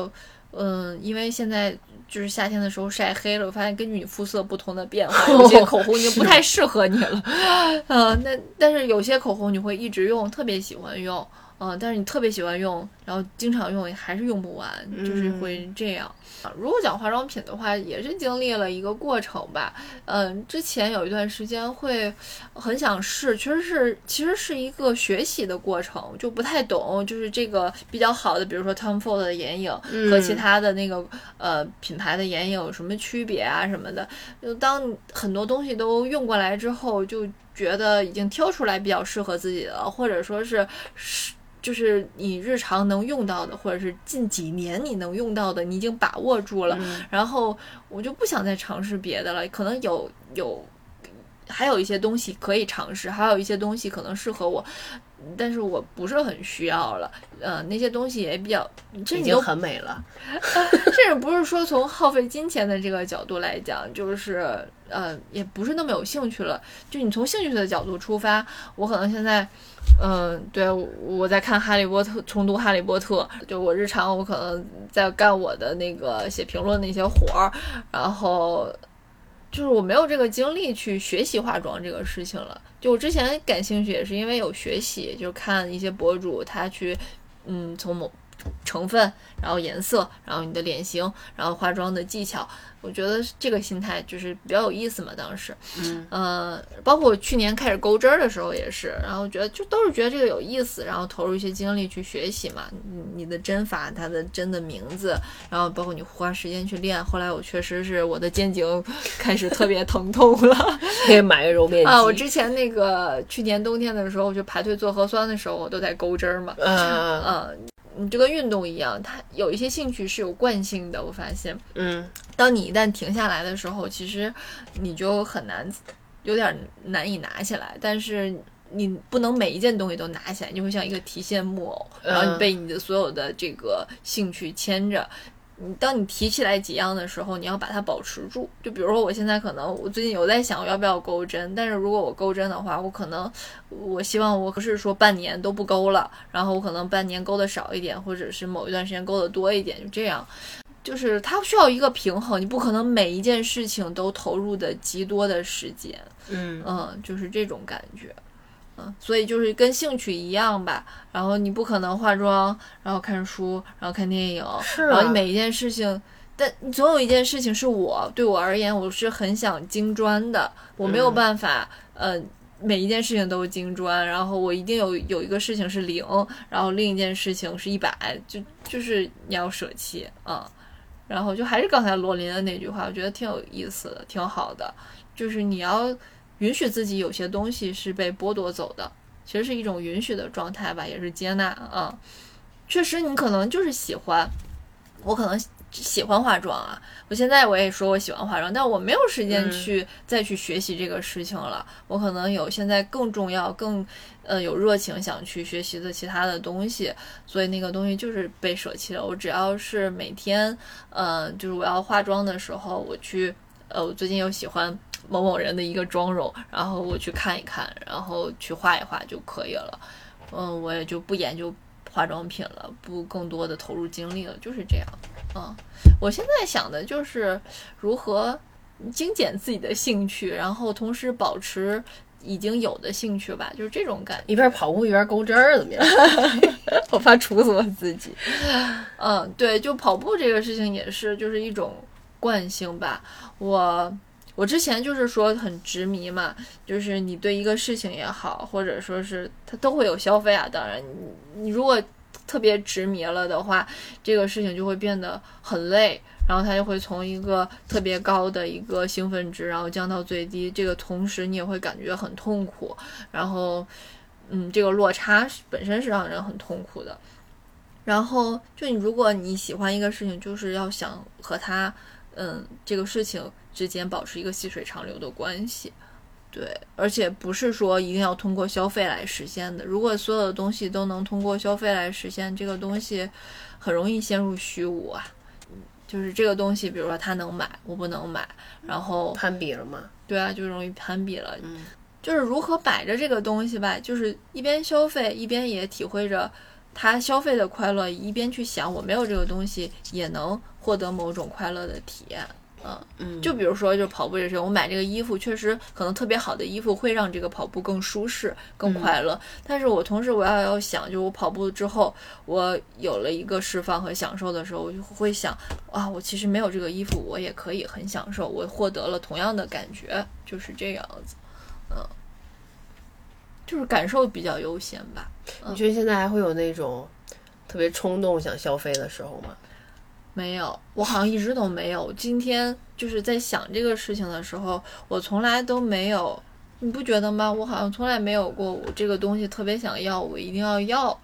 嗯，因为现在。就是夏天的时候晒黑了，我发现根据你肤色不同的变化，有些口红已经不太 *laughs* 适合你了。嗯，那但是有些口红你会一直用，特别喜欢用。嗯，但是你特别喜欢用，然后经常用还是用不完，就是会这样。如果讲化妆品的话，也是经历了一个过程吧。嗯，之前有一段时间会很想试，其实是其实是一个学习的过程，就不太懂，就是这个比较好的，比如说 Tom Ford 的眼影和其他的那个呃品牌的眼影有什么区别啊什么的。就当很多东西都用过来之后，就觉得已经挑出来比较适合自己的，或者说是是。就是你日常能用到的，或者是近几年你能用到的，你已经把握住了。然后我就不想再尝试别的了。可能有有，还有一些东西可以尝试，还有一些东西可能适合我，但是我不是很需要了。呃，那些东西也比较，这已经很美了。*laughs* 甚至不是说从耗费金钱的这个角度来讲，就是呃，也不是那么有兴趣了。就你从兴趣的角度出发，我可能现在。嗯，对，我在看《哈利波特》，重读《哈利波特》。就我日常，我可能在干我的那个写评论那些活儿，然后就是我没有这个精力去学习化妆这个事情了。就我之前感兴趣也是因为有学习，就看一些博主他去，嗯，从某成分，然后颜色，然后你的脸型，然后化妆的技巧。我觉得这个心态就是比较有意思嘛，当时，嗯，呃，包括我去年开始钩针儿的时候也是，然后觉得就都是觉得这个有意思，然后投入一些精力去学习嘛，你的针法，它的针的名字，然后包括你花时间去练。后来我确实是我的肩颈 *laughs* 开始特别疼痛了，可以买个揉面 *laughs* 啊。我之前那个去年冬天的时候，就排队做核酸的时候，我都在钩针儿嘛，嗯嗯。你就跟运动一样，它有一些兴趣是有惯性的。我发现，嗯，当你一旦停下来的时候，其实你就很难，有点难以拿起来。但是你不能每一件东西都拿起来，你会像一个提线木偶，然后你被你的所有的这个兴趣牵着。你当你提起来几样的时候，你要把它保持住。就比如说，我现在可能我最近有在想要不要钩针，但是如果我钩针的话，我可能我希望我不是说半年都不钩了，然后我可能半年钩的少一点，或者是某一段时间钩的多一点，就这样。就是它需要一个平衡，你不可能每一件事情都投入的极多的时间。嗯嗯，就是这种感觉。嗯，所以就是跟兴趣一样吧，然后你不可能化妆，然后看书，然后看电影，然后你每一件事情，但你总有一件事情是我对我而言，我是很想精专的，我没有办法，呃，每一件事情都精专，然后我一定有有一个事情是零，然后另一件事情是一百，就就是你要舍弃啊，然后就还是刚才罗琳的那句话，我觉得挺有意思的，挺好的，就是你要。允许自己有些东西是被剥夺走的，其实是一种允许的状态吧，也是接纳啊。确实，你可能就是喜欢，我可能喜欢化妆啊。我现在我也说我喜欢化妆，但我没有时间去再去学习这个事情了。我可能有现在更重要、更呃有热情想去学习的其他的东西，所以那个东西就是被舍弃了。我只要是每天呃，就是我要化妆的时候，我去呃，我最近又喜欢。某某人的一个妆容，然后我去看一看，然后去画一画就可以了。嗯，我也就不研究化妆品了，不更多的投入精力了，就是这样。嗯，我现在想的就是如何精简自己的兴趣，然后同时保持已经有的兴趣吧，就是这种感觉。一边跑步一边勾针儿，怎么样？我怕处死我自己。嗯，对，就跑步这个事情也是，就是一种惯性吧。我。我之前就是说很执迷嘛，就是你对一个事情也好，或者说是它都会有消费啊。当然，你如果特别执迷了的话，这个事情就会变得很累，然后它就会从一个特别高的一个兴奋值，然后降到最低。这个同时你也会感觉很痛苦，然后，嗯，这个落差本身是让人很痛苦的。然后就你如果你喜欢一个事情，就是要想和它，嗯，这个事情。之间保持一个细水长流的关系，对，而且不是说一定要通过消费来实现的。如果所有的东西都能通过消费来实现，这个东西很容易陷入虚无啊。就是这个东西，比如说他能买，我不能买，然后攀比了嘛？对啊，就容易攀比了。嗯，就是如何摆着这个东西吧，就是一边消费，一边也体会着他消费的快乐，一边去想我没有这个东西也能获得某种快乐的体验。嗯，就比如说，就跑步这事，我买这个衣服，确实可能特别好的衣服会让这个跑步更舒适、更快乐。但是我同时我要要想，就我跑步之后，我有了一个释放和享受的时候，我就会想，啊，我其实没有这个衣服，我也可以很享受，我获得了同样的感觉，就是这样子。嗯，就是感受比较优先吧。你觉得现在还会有那种特别冲动想消费的时候吗？没有，我好像一直都没有。今天就是在想这个事情的时候，我从来都没有，你不觉得吗？我好像从来没有过，我这个东西特别想要，我一定要要，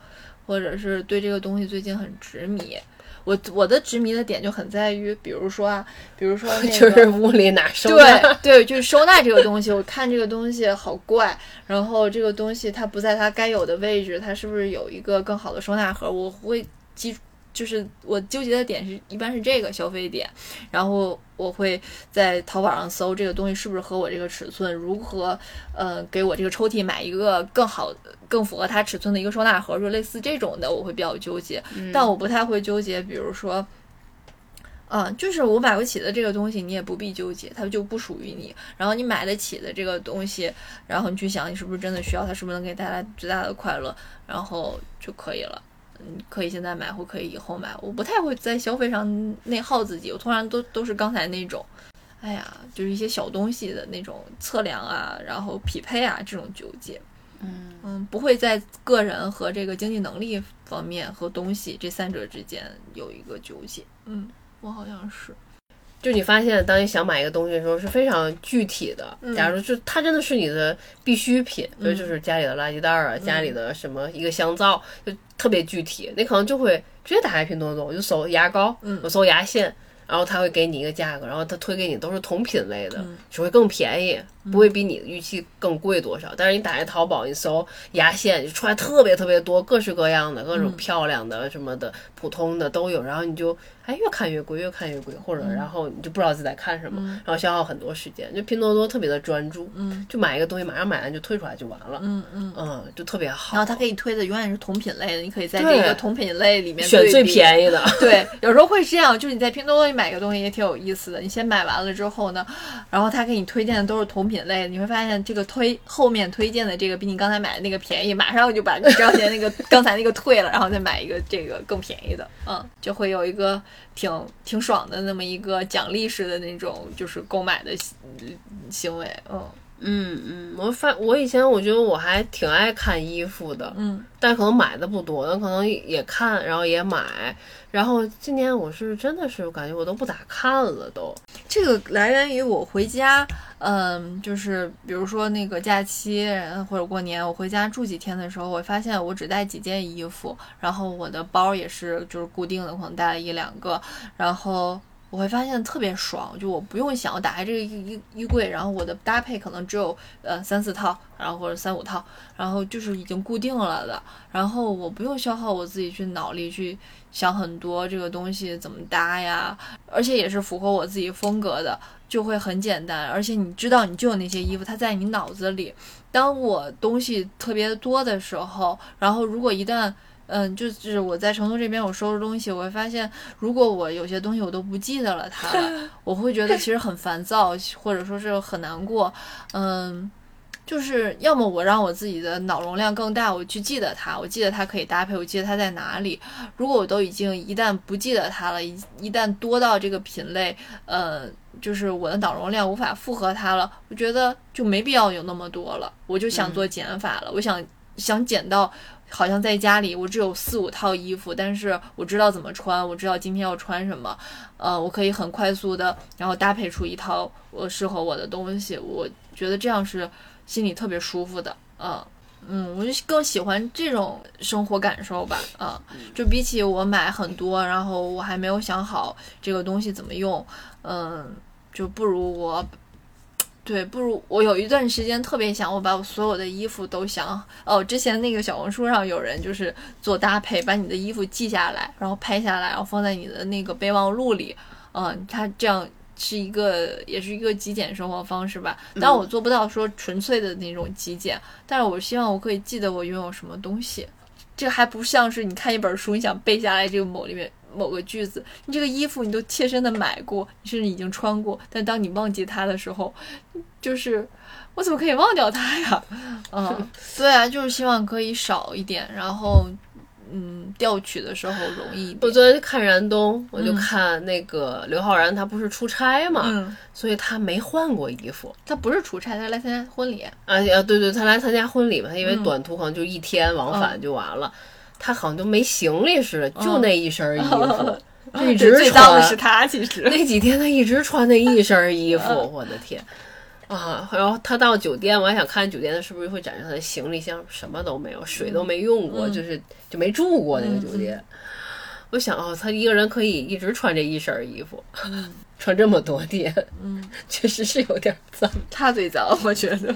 或者是对这个东西最近很执迷。我我的执迷的点就很在于，比如说啊，比如说那 *laughs* 个，就是屋里哪收纳？对对，就是收纳这个东西。我看这个东西好怪，然后这个东西它不在它该有的位置，它是不是有一个更好的收纳盒？我会记。就是我纠结的点是一般是这个消费点，然后我会在淘宝上搜这个东西是不是合我这个尺寸，如何呃给我这个抽屉买一个更好、更符合它尺寸的一个收纳盒，就类似这种的，我会比较纠结。但我不太会纠结，比如说，嗯，就是我买不起的这个东西，你也不必纠结，它就不属于你。然后你买得起的这个东西，然后你去想你是不是真的需要它，是不是能给你带来最大的快乐，然后就可以了。嗯，可以现在买或可以以后买，我不太会在消费上内耗自己，我通常都都是刚才那种，哎呀，就是一些小东西的那种测量啊，然后匹配啊这种纠结。嗯嗯，不会在个人和这个经济能力方面和东西这三者之间有一个纠结。嗯，我好像是，就你发现，当你想买一个东西的时候是非常具体的。假如就它真的是你的必需品，所以就是家里的垃圾袋啊，家里的什么一个香皂，就特别具体，你可能就会直接打开拼多多，我就搜牙膏，我搜牙线。然后他会给你一个价格，然后他推给你都是同品类的，只会更便宜，不会比你的预期更贵多少。但是你打开淘宝，你搜牙线就出来特别特别多，各式各样的，各种漂亮的什么的，普通的都有。然后你就哎越看越贵，越看越贵，或者然后你就不知道自己在看什么，然后消耗很多时间。就拼多多特别的专注，就买一个东西马上买完就退出来就完了，嗯嗯嗯，就特别好。然后他给你推的永远是同品类的，你可以在这个同品类里面选最便宜的。对，有时候会这样，就是你在拼多多。买个东西也挺有意思的。你先买完了之后呢，然后他给你推荐的都是同品类，你会发现这个推后面推荐的这个比你刚才买的那个便宜，马上就把你之前那个 *laughs* 刚才那个退了，然后再买一个这个更便宜的，嗯，就会有一个挺挺爽的那么一个奖励式的那种就是购买的行为，嗯。嗯嗯，我发我以前我觉得我还挺爱看衣服的，嗯，但可能买的不多，那可能也看，然后也买，然后今年我是真的是感觉我都不咋看了都。这个来源于我回家，嗯，就是比如说那个假期或者过年，我回家住几天的时候，我发现我只带几件衣服，然后我的包也是就是固定的，可能带了一两个，然后。我会发现特别爽，就我不用想，我打开这个衣衣柜，然后我的搭配可能只有呃三四套，然后或者三五套，然后就是已经固定了的，然后我不用消耗我自己去脑力去想很多这个东西怎么搭呀，而且也是符合我自己风格的，就会很简单，而且你知道你就有那些衣服，它在你脑子里。当我东西特别多的时候，然后如果一旦嗯，就是我在成都这边，我收拾东西，我会发现，如果我有些东西我都不记得了它了，*laughs* 我会觉得其实很烦躁，或者说是很难过。嗯，就是要么我让我自己的脑容量更大，我去记得它，我记得它可以搭配，我记得它在哪里。如果我都已经一旦不记得它了，一一旦多到这个品类，呃，就是我的脑容量无法负荷它了，我觉得就没必要有那么多了，我就想做减法了，我想想减到。好像在家里，我只有四五套衣服，但是我知道怎么穿，我知道今天要穿什么，呃，我可以很快速的，然后搭配出一套我适合我的东西。我觉得这样是心里特别舒服的，嗯嗯，我就更喜欢这种生活感受吧，啊，就比起我买很多，然后我还没有想好这个东西怎么用，嗯，就不如我。对，不如我有一段时间特别想，我把我所有的衣服都想哦。之前那个小红书上有人就是做搭配，把你的衣服记下来，然后拍下来，然后放在你的那个备忘录里。嗯，他这样是一个，也是一个极简生活方式吧。但我做不到说纯粹的那种极简，但是我希望我可以记得我拥有什么东西。这还不像是你看一本书，你想背下来这个某里面。某个句子，你这个衣服你都切身的买过，你甚至已经穿过，但当你忘记它的时候，就是我怎么可以忘掉它呀？*laughs* 嗯，对啊，就是希望可以少一点，然后嗯，调取的时候容易。我昨天看燃冬，我就看那个刘昊然，他不是出差嘛，所以他没换过衣服。他不是出差，他来参加婚礼。啊啊，对对，他来参加婚礼嘛，他因为短途可能就一天往返就完了。他好像都没行李似的，就那一身衣服，*laughs* 一直穿。最脏的是他，其实那几天他一直穿那一身衣服，*laughs* 我的天啊！然后他到酒店，我还想看酒店是不是会展示他的行李箱，什么都没有，水都没用过，就是就没住过那个酒店。我想哦，他一个人可以一直穿这一身衣服，*laughs* 穿这么多天，嗯，确实是有点脏。他最脏，我觉得。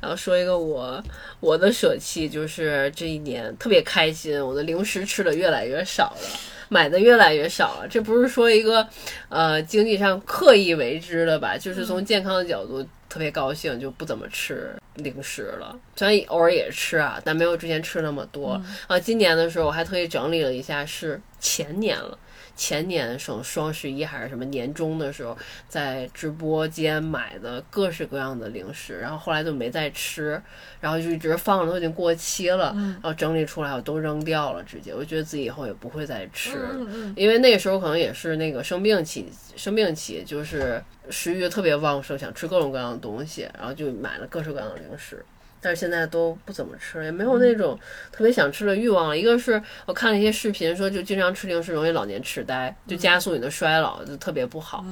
然后说一个我我的舍弃，就是这一年特别开心，我的零食吃的越来越少了，买的越来越少了。这不是说一个呃经济上刻意为之的吧？*laughs* 就是从健康的角度特别高兴，就不怎么吃零食了。虽然偶尔也吃啊，但没有之前吃那么多。啊，今年的时候我还特意整理了一下，是前年了。前年双双十一还是什么年终的时候，在直播间买的各式各样的零食，然后后来就没再吃，然后就一直放着，都已经过期了，然后整理出来我都扔掉了，直接我觉得自己以后也不会再吃，因为那个时候可能也是那个生病期，生病期就是食欲特别旺盛，想吃各种各样的东西，然后就买了各式各样的零食。但是现在都不怎么吃，也没有那种特别想吃的欲望了。一个是我看了一些视频，说就经常吃零食容易老年痴呆，就加速你的衰老，就特别不好。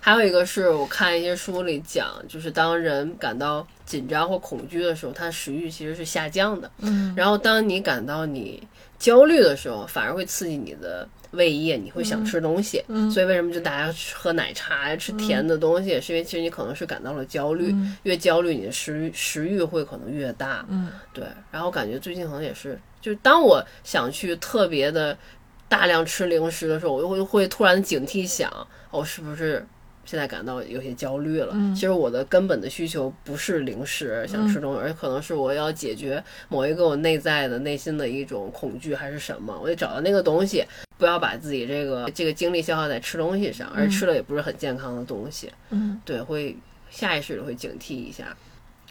还有一个是我看一些书里讲，就是当人感到紧张或恐惧的时候，他的食欲其实是下降的。嗯，然后当你感到你焦虑的时候，反而会刺激你的。胃液，你会想吃东西，所以为什么就大家喝奶茶呀、吃甜的东西，是因为其实你可能是感到了焦虑，越焦虑你的食欲食欲会可能越大。嗯，对。然后感觉最近可能也是，就是当我想去特别的大量吃零食的时候，我就会会突然警惕想，哦，是不是？现在感到有些焦虑了。其实我的根本的需求不是零食，想吃东西，而可能是我要解决某一个我内在的内心的一种恐惧，还是什么？我得找到那个东西，不要把自己这个这个精力消耗在吃东西上，而吃了也不是很健康的东西。嗯，对，会下意识的会警惕一下，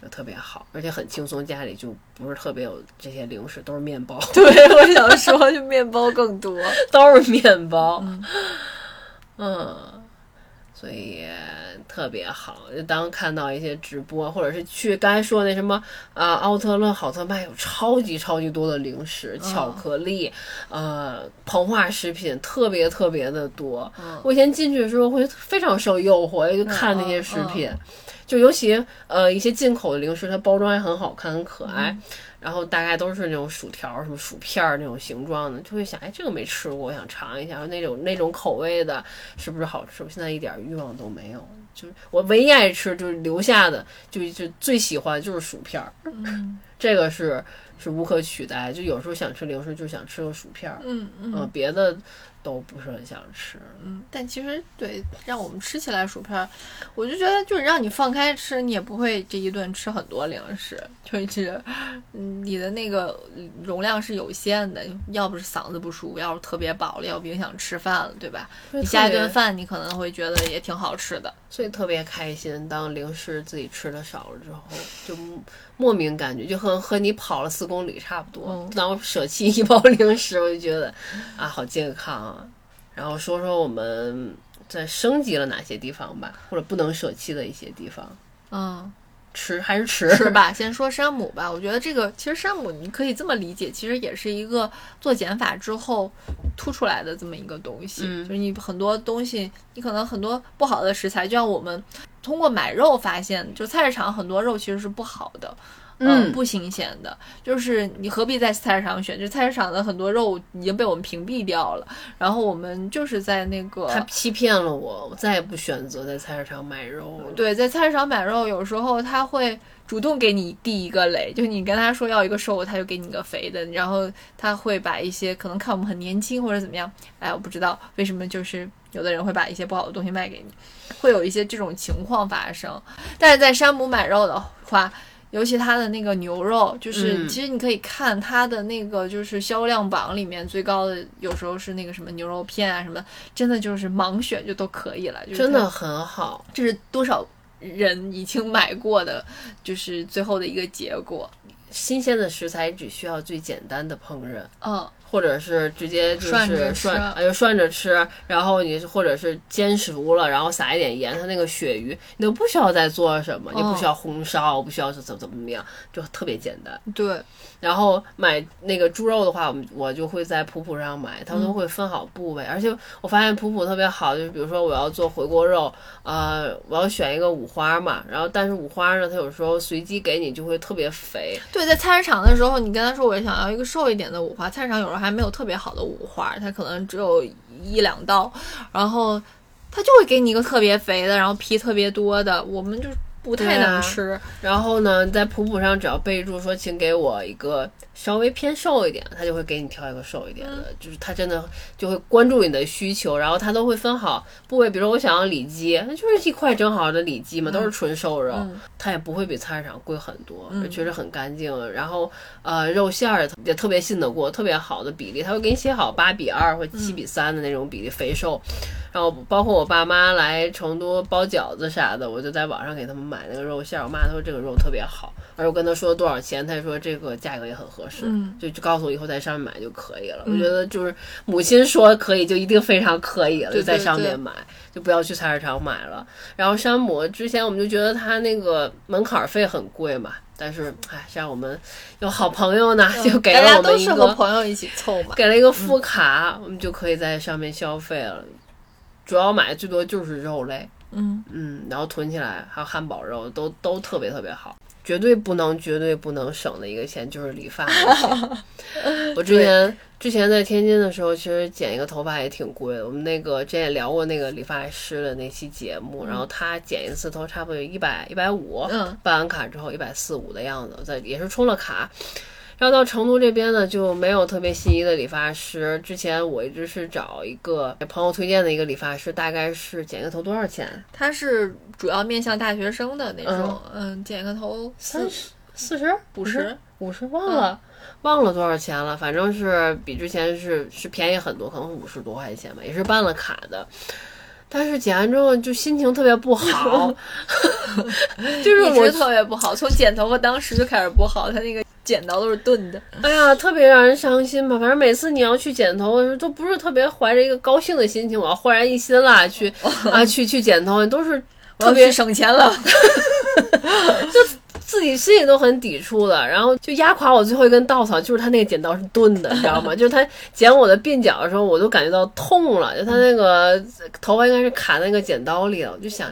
就特别好，而且很轻松，家里就不是特别有这些零食，都是面包。*laughs* 对，我想说，就面包更多，*laughs* 都是面包。嗯。*laughs* 所以特别好，就当看到一些直播，或者是去刚才说那什么啊，奥特乐、好特卖有超级超级多的零食、巧克力，呃，膨化食品特别特别的多。我以前进去的时候会非常受诱惑，就看那些食品，就尤其呃一些进口的零食，它包装还很好看、很可爱。然后大概都是那种薯条、什么薯片儿那种形状的，就会想，哎，这个没吃过，我想尝一下。那种那种口味的，是不是好吃？我现在一点欲望都没有，就是我唯一爱吃，就是留下的，就就最喜欢就是薯片儿，*laughs* 这个是是无可取代。就有时候想吃零食，就想吃个薯片儿，嗯嗯，别的。都不是很想吃，嗯，但其实对让我们吃起来薯片，我就觉得就是让你放开吃，你也不会这一顿吃很多零食，就是，嗯，你的那个容量是有限的，要不是嗓子不舒服，要是特别饱了，要不影响吃饭了，对吧？你下一顿饭你可能会觉得也挺好吃的，所以特别开心。当零食自己吃的少了之后，就。莫名感觉就和和你跑了四公里差不多。当我舍弃一包零食，我就觉得啊，好健康啊。然后说说我们在升级了哪些地方吧，或者不能舍弃的一些地方。嗯，吃还是吃吃吧。先说山姆吧。我觉得这个其实山姆你可以这么理解，其实也是一个做减法之后突出来的这么一个东西。就是你很多东西，你可能很多不好的食材，就像我们。通过买肉发现，就菜市场很多肉其实是不好的，嗯，不新鲜的。就是你何必在菜市场选？就菜市场的很多肉已经被我们屏蔽掉了。然后我们就是在那个他欺骗了我，我再也不选择在菜市场买肉了。对，在菜市场买肉，有时候他会主动给你递一个雷，就你跟他说要一个瘦，他就给你个肥的。然后他会把一些可能看我们很年轻或者怎么样，哎，我不知道为什么就是。有的人会把一些不好的东西卖给你，会有一些这种情况发生。但是在山姆买肉的话，尤其它的那个牛肉，就是其实你可以看它的那个就是销量榜里面最高的，有时候是那个什么牛肉片啊什么，真的就是盲选就都可以了，真的很好。这是多少人已经买过的，就是最后的一个结果。新鲜的食材只需要最简单的烹饪，嗯。或者是直接就是涮，哎，呦涮着吃，然后你或者是煎熟了，然后撒一点盐，它那个鳕鱼你都不需要再做什么，你不需要红烧，不需要怎怎怎么样，就特别简单。对。然后买那个猪肉的话，我们我就会在普普上买，它都会分好部位，而且我发现普普特别好，就是比如说我要做回锅肉，呃，我要选一个五花嘛，然后但是五花呢，它有时候随机给你就会特别肥。对，在菜市场的时候，你跟他说我想要一个瘦一点的五花，菜市场有时候还。还没有特别好的五花，它可能只有一两刀，然后它就会给你一个特别肥的，然后皮特别多的，我们就不太能吃。然后呢，在普普上只要备注说，请给我一个稍微偏瘦一点，他就会给你挑一个瘦一点的，就是他真的就会关注你的需求，然后他都会分好部位。比如我想要里脊，那就是一块整好的里脊嘛，都是纯瘦肉，它也不会比菜市场贵很多，确实很干净。然后呃，肉馅儿也特别信得过，特别好的比例，他会给你写好八比二或七比三的那种比例，肥瘦。然后包括我爸妈来成都包饺子啥的，我就在网上给他们买那个肉馅儿。我妈她说这个肉特别好，而我跟她说多少钱，她说这个价格也很合。嗯，就就告诉我以后在上面买就可以了。我觉得就是母亲说可以，就一定非常可以了，就在上面买，就不要去菜市场买了。然后山姆之前我们就觉得他那个门槛费很贵嘛，但是哎，像我们有好朋友呢，就给了我们一个朋友一起凑嘛，给了一个副卡，我们就可以在上面消费了。主要买最多就是肉类，嗯嗯，然后囤起来还有汉堡肉，都都特别特别好。绝对不能、绝对不能省的一个钱就是理发。*laughs* 我之前之前在天津的时候，其实剪一个头发也挺贵的。我们那个之前也聊过那个理发师的那期节目，然后他剪一次头差不多一百一百五，办完卡之后一百四五的样子，在也是充了卡。然后到成都这边呢，就没有特别心仪的理发师。之前我一直是找一个朋友推荐的一个理发师，大概是剪个头多少钱？他是主要面向大学生的那种，嗯，剪个头三十、四十、五十、五十，忘了忘了多少钱了。反正是比之前是是便宜很多，可能五十多块钱吧，也是办了卡的。但是剪完之后就心情特别不好 *laughs* *laughs* 就是我特别不好，从剪头发当时就开始不好，他那个。剪刀都是钝的，哎呀，特别让人伤心吧。反正每次你要去剪头的时候，都不是特别怀着一个高兴的心情，我要焕然一新了去 *laughs* 啊，去去剪头，都是特别省钱了，*laughs* 就自己心里都很抵触的。然后就压垮我最后一根稻草，就是他那个剪刀是钝的，你知道吗？*laughs* 就是他剪我的鬓角的时候，我都感觉到痛了。就他那个头发应该是卡在那个剪刀里了，我就想。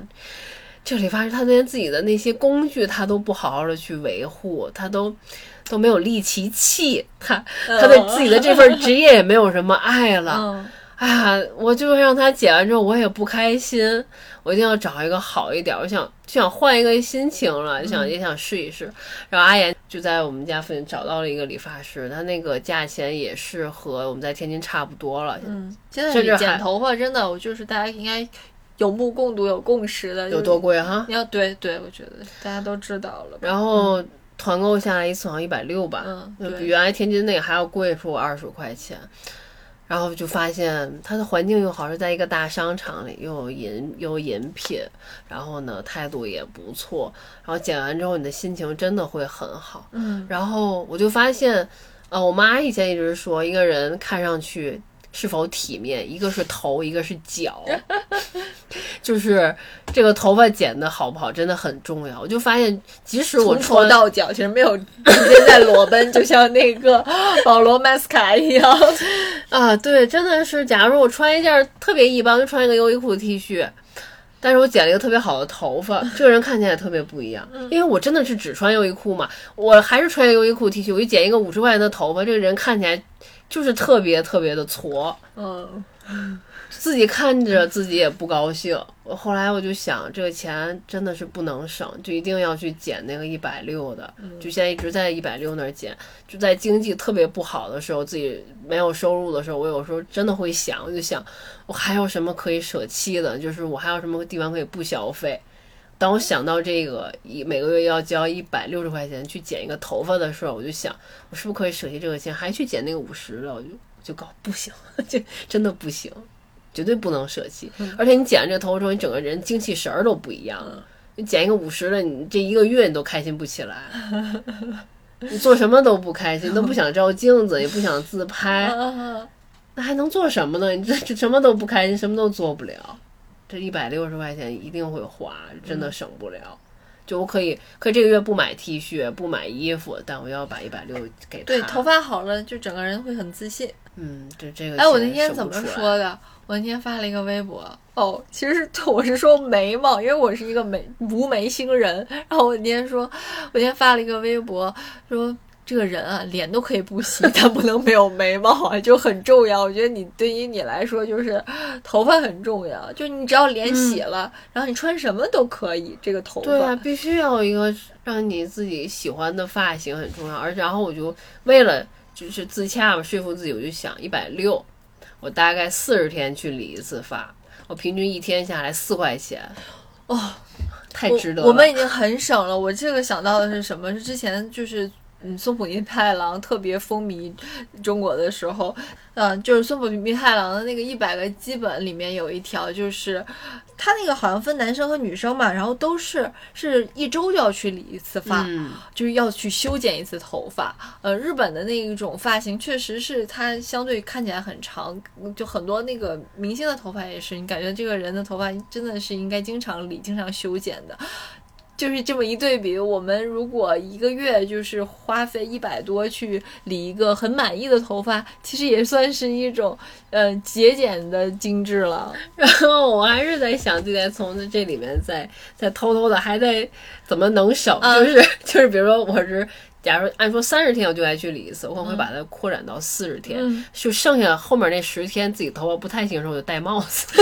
这理发师他连自己的那些工具他都不好好的去维护，他都都没有力气气，他他对自己的这份职业也没有什么爱了。哎呀，我就让他剪完之后我也不开心，我一定要找一个好一点，我想就想换一个心情了，想也想试一试。然后阿岩就在我们家附近找到了一个理发师，他那个价钱也是和我们在天津差不多了。嗯，现在剪头发真的，我就是大家应该。有目共睹、有共识的，有多贵哈？要对对，我觉得大家都知道了。然后团购下来一次好像一百六吧，嗯，比原来天津那个还要贵出二十块钱。然后就发现它的环境又好，是在一个大商场里，又有饮又有饮品，然后呢态度也不错。然后剪完之后，你的心情真的会很好。嗯，然后我就发现，呃，我妈以前一直说，一个人看上去。是否体面？一个是头，一个是脚，*laughs* 就是这个头发剪的好不好，真的很重要。我就发现，即使我从头到脚其实没有直接在裸奔，就像那个保罗麦斯卡一样 *laughs* 啊，对，真的是。假如我穿一件特别一般，就穿一个优衣库的 T 恤，但是我剪了一个特别好的头发，这个人看起来特别不一样。因为我真的是只穿优衣库嘛，我还是穿优衣库 T 恤，我就剪一个五十块钱的头发，这个人看起来。就是特别特别的挫，嗯，自己看着自己也不高兴。我后来我就想，这个钱真的是不能省，就一定要去减那个一百六的。就现在一直在一百六那儿减。就在经济特别不好的时候，自己没有收入的时候，我有时候真的会想，我就想，我还有什么可以舍弃的？就是我还有什么地方可以不消费？当我想到这个一每个月要交一百六十块钱去剪一个头发的时候，我就想，我是不是可以舍弃这个钱，还去剪那个五十的？我就就搞不行，*laughs* 就真的不行，绝对不能舍弃。而且你剪了这个头发之后，你整个人精气神儿都不一样。你剪一个五十的，你这一个月你都开心不起来，你做什么都不开心，都不想照镜子，也不想自拍，那还能做什么呢？你这这什么都不开心，什么都做不了。这一百六十块钱一定会花，真的省不了。就我可以，可以这个月不买 T 恤，不买衣服，但我要把一百六给他。对，头发好了，就整个人会很自信。嗯，这这个。哎，我那天怎么说的？我那天发了一个微博。哦，其实是 *laughs* 我是说眉毛，因为我是一个眉无眉星人。然后我那天说，我那天发了一个微博，说这个人啊，脸都可以不洗，*laughs* 但不能没有眉毛啊，就很重要。我觉得你对于你来说，就是头发很重要，就你只要脸洗了，然后你穿什么都可以。这个头发对啊，必须要有一个让你自己喜欢的发型很重要。而然后我就为了就是自洽嘛，说服自己，我就想一百六，我大概四十天去理一次发，我平均一天下来四块钱，哦，太值得了。我们已经很省了。我这个想到的是什么？是之前就是。嗯，松浦弥太郎特别风靡中国的时候，嗯，就是松浦弥太郎的那个一百个基本里面有一条，就是他那个好像分男生和女生嘛，然后都是是一周就要去理一次发，就是要去修剪一次头发。呃，日本的那一种发型确实是它相对看起来很长，就很多那个明星的头发也是，你感觉这个人的头发真的是应该经常理、经常修剪的。就是这么一对比，我们如果一个月就是花费一百多去理一个很满意的头发，其实也算是一种呃节俭的精致了。*laughs* 然后我还是在想，就在从这里面再再偷偷的还在怎么能省，就是 *laughs* 就是比如说我是。假如按说三十天我就该去理一次，我可能会把它扩展到四十天，就剩下后面那十天自己头发不太行的时候，我就戴帽子，*laughs*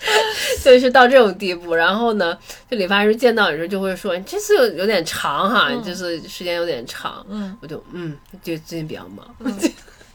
*laughs* 就是到这种地步。然后呢，就理发师见到你时候就会说：“你这次有有点长哈，就是时间有点长。”嗯，我就嗯，就最近比较忙。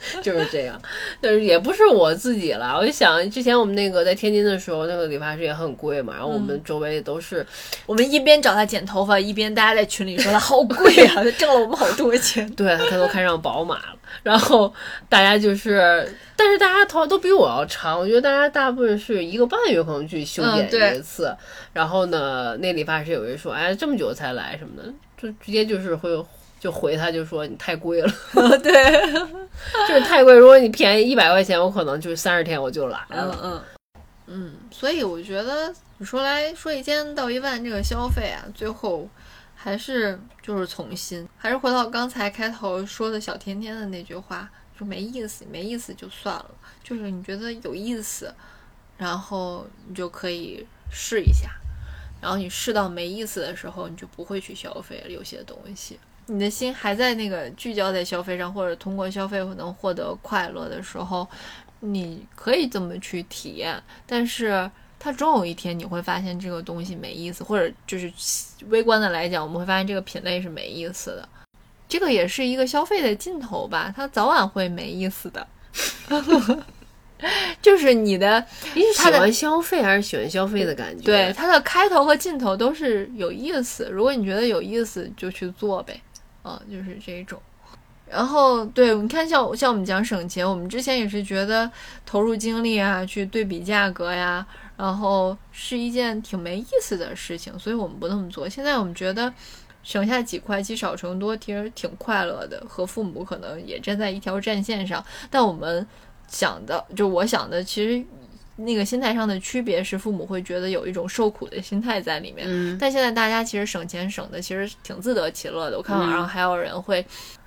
*laughs* 就是这样，但是也不是我自己了。我就想，之前我们那个在天津的时候，那个理发师也很贵嘛。然后我们周围都是，我们一边找他剪头发，一边大家在群里说他好贵啊，*laughs* 他挣了我们好多钱。对他都开上宝马了。然后大家就是，但是大家头发都比我要长。我觉得大家大部分是一个半月可能去修剪一次。然后呢，那理发师有人说，哎，这么久才来什么的，就直接就是会。就回他，就说你太贵了，*laughs* 对，*laughs* 就是太贵。如果你便宜一百块钱，我可能就是三十天我就来了。嗯嗯所以我觉得你说来说一千到一万这个消费啊，最后还是就是从心，还是回到刚才开头说的小甜甜的那句话，就没意思，没意思就算了。就是你觉得有意思，然后你就可以试一下，然后你试到没意思的时候，你就不会去消费了。有些东西。你的心还在那个聚焦在消费上，或者通过消费能获得快乐的时候，你可以这么去体验。但是它终有一天你会发现这个东西没意思，或者就是微观的来讲，我们会发现这个品类是没意思的。这个也是一个消费的尽头吧，它早晚会没意思的。*laughs* 就是你的，你是喜欢消费还是喜欢消费的感觉？对，它的开头和尽头都是有意思。如果你觉得有意思，就去做呗。嗯，就是这种，然后对你看，像像我们讲省钱，我们之前也是觉得投入精力啊，去对比价格呀，然后是一件挺没意思的事情，所以我们不那么做。现在我们觉得省下几块积少成多，其实挺快乐的，和父母可能也站在一条战线上。但我们想的，就我想的，其实。那个心态上的区别是，父母会觉得有一种受苦的心态在里面。嗯，但现在大家其实省钱省的其实挺自得其乐的。我看网上还有人会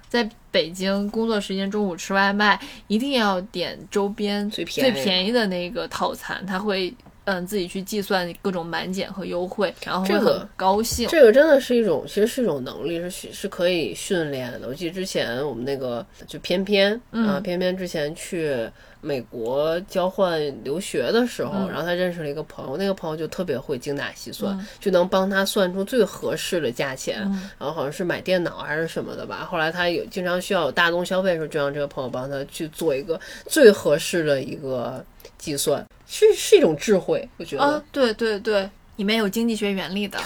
在北京工作时间中午吃外卖，一定要点周边最最便宜的那个套餐，他会。嗯，自己去计算各种满减和优惠，然后会很高兴。这个真的是一种，其实是一种能力，是是可以训练的。我记得之前我们那个就偏偏啊，偏偏之前去美国交换留学的时候，然后他认识了一个朋友，那个朋友就特别会精打细算，就能帮他算出最合适的价钱。然后好像是买电脑还是什么的吧。后来他有经常需要有大宗消费的时候，就让这个朋友帮他去做一个最合适的一个计算。是是一种智慧，我觉得啊，对对对，里面有经济学原理的，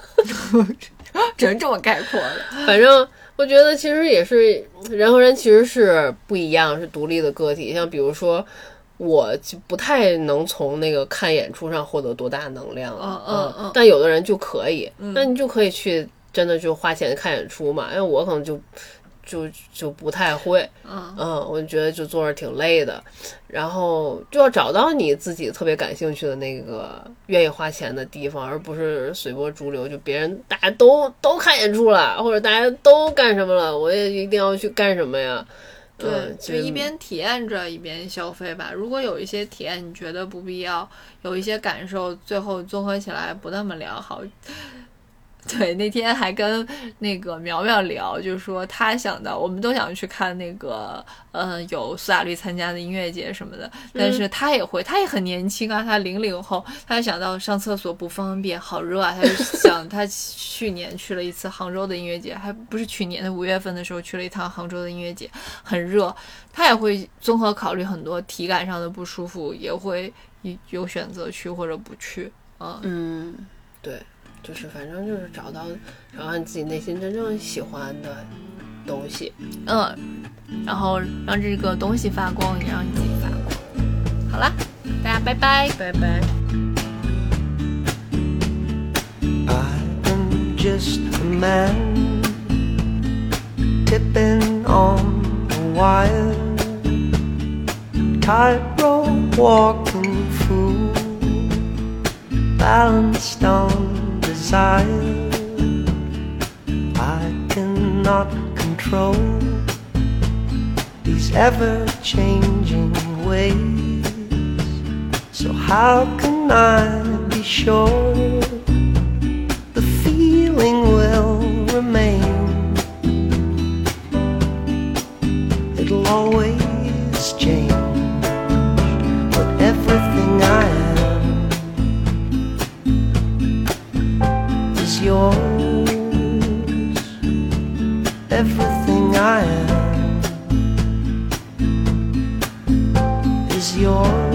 *laughs* *laughs* 只能这么概括了。反正我觉得其实也是人和人其实是不一样，是独立的个体。像比如说，我就不太能从那个看演出上获得多大能量，嗯嗯嗯，但有的人就可以，那你就可以去真的就花钱看演出嘛。因为我可能就。就就不太会，嗯嗯，我就觉得就坐着挺累的，然后就要找到你自己特别感兴趣的那个愿意花钱的地方，而不是随波逐流。就别人大家都都看演出了，或者大家都干什么了，我也一定要去干什么呀？对，就一边体验着一边消费吧。如果有一些体验你觉得不必要，有一些感受最后综合起来不那么良好。对，那天还跟那个苗苗聊，就是说他想到，我们都想去看那个，呃，有苏打绿参加的音乐节什么的，但是他也会，他也很年轻啊，他零零后，他就想到上厕所不方便，好热啊，他就想他去年去了一次杭州的音乐节，还不是去年的五月份的时候去了一趟杭州的音乐节，很热，他也会综合考虑很多体感上的不舒服，也会有选择去或者不去，嗯。嗯，对。就是反正就是找到找到你自己内心真正喜欢的东西，嗯，然后让这个东西发光，也让你自己发光。好了，大家拜拜，拜拜。Desire I cannot control these ever changing ways. So, how can I be sure the feeling will remain? It'll always change, yours. Everything I am is yours.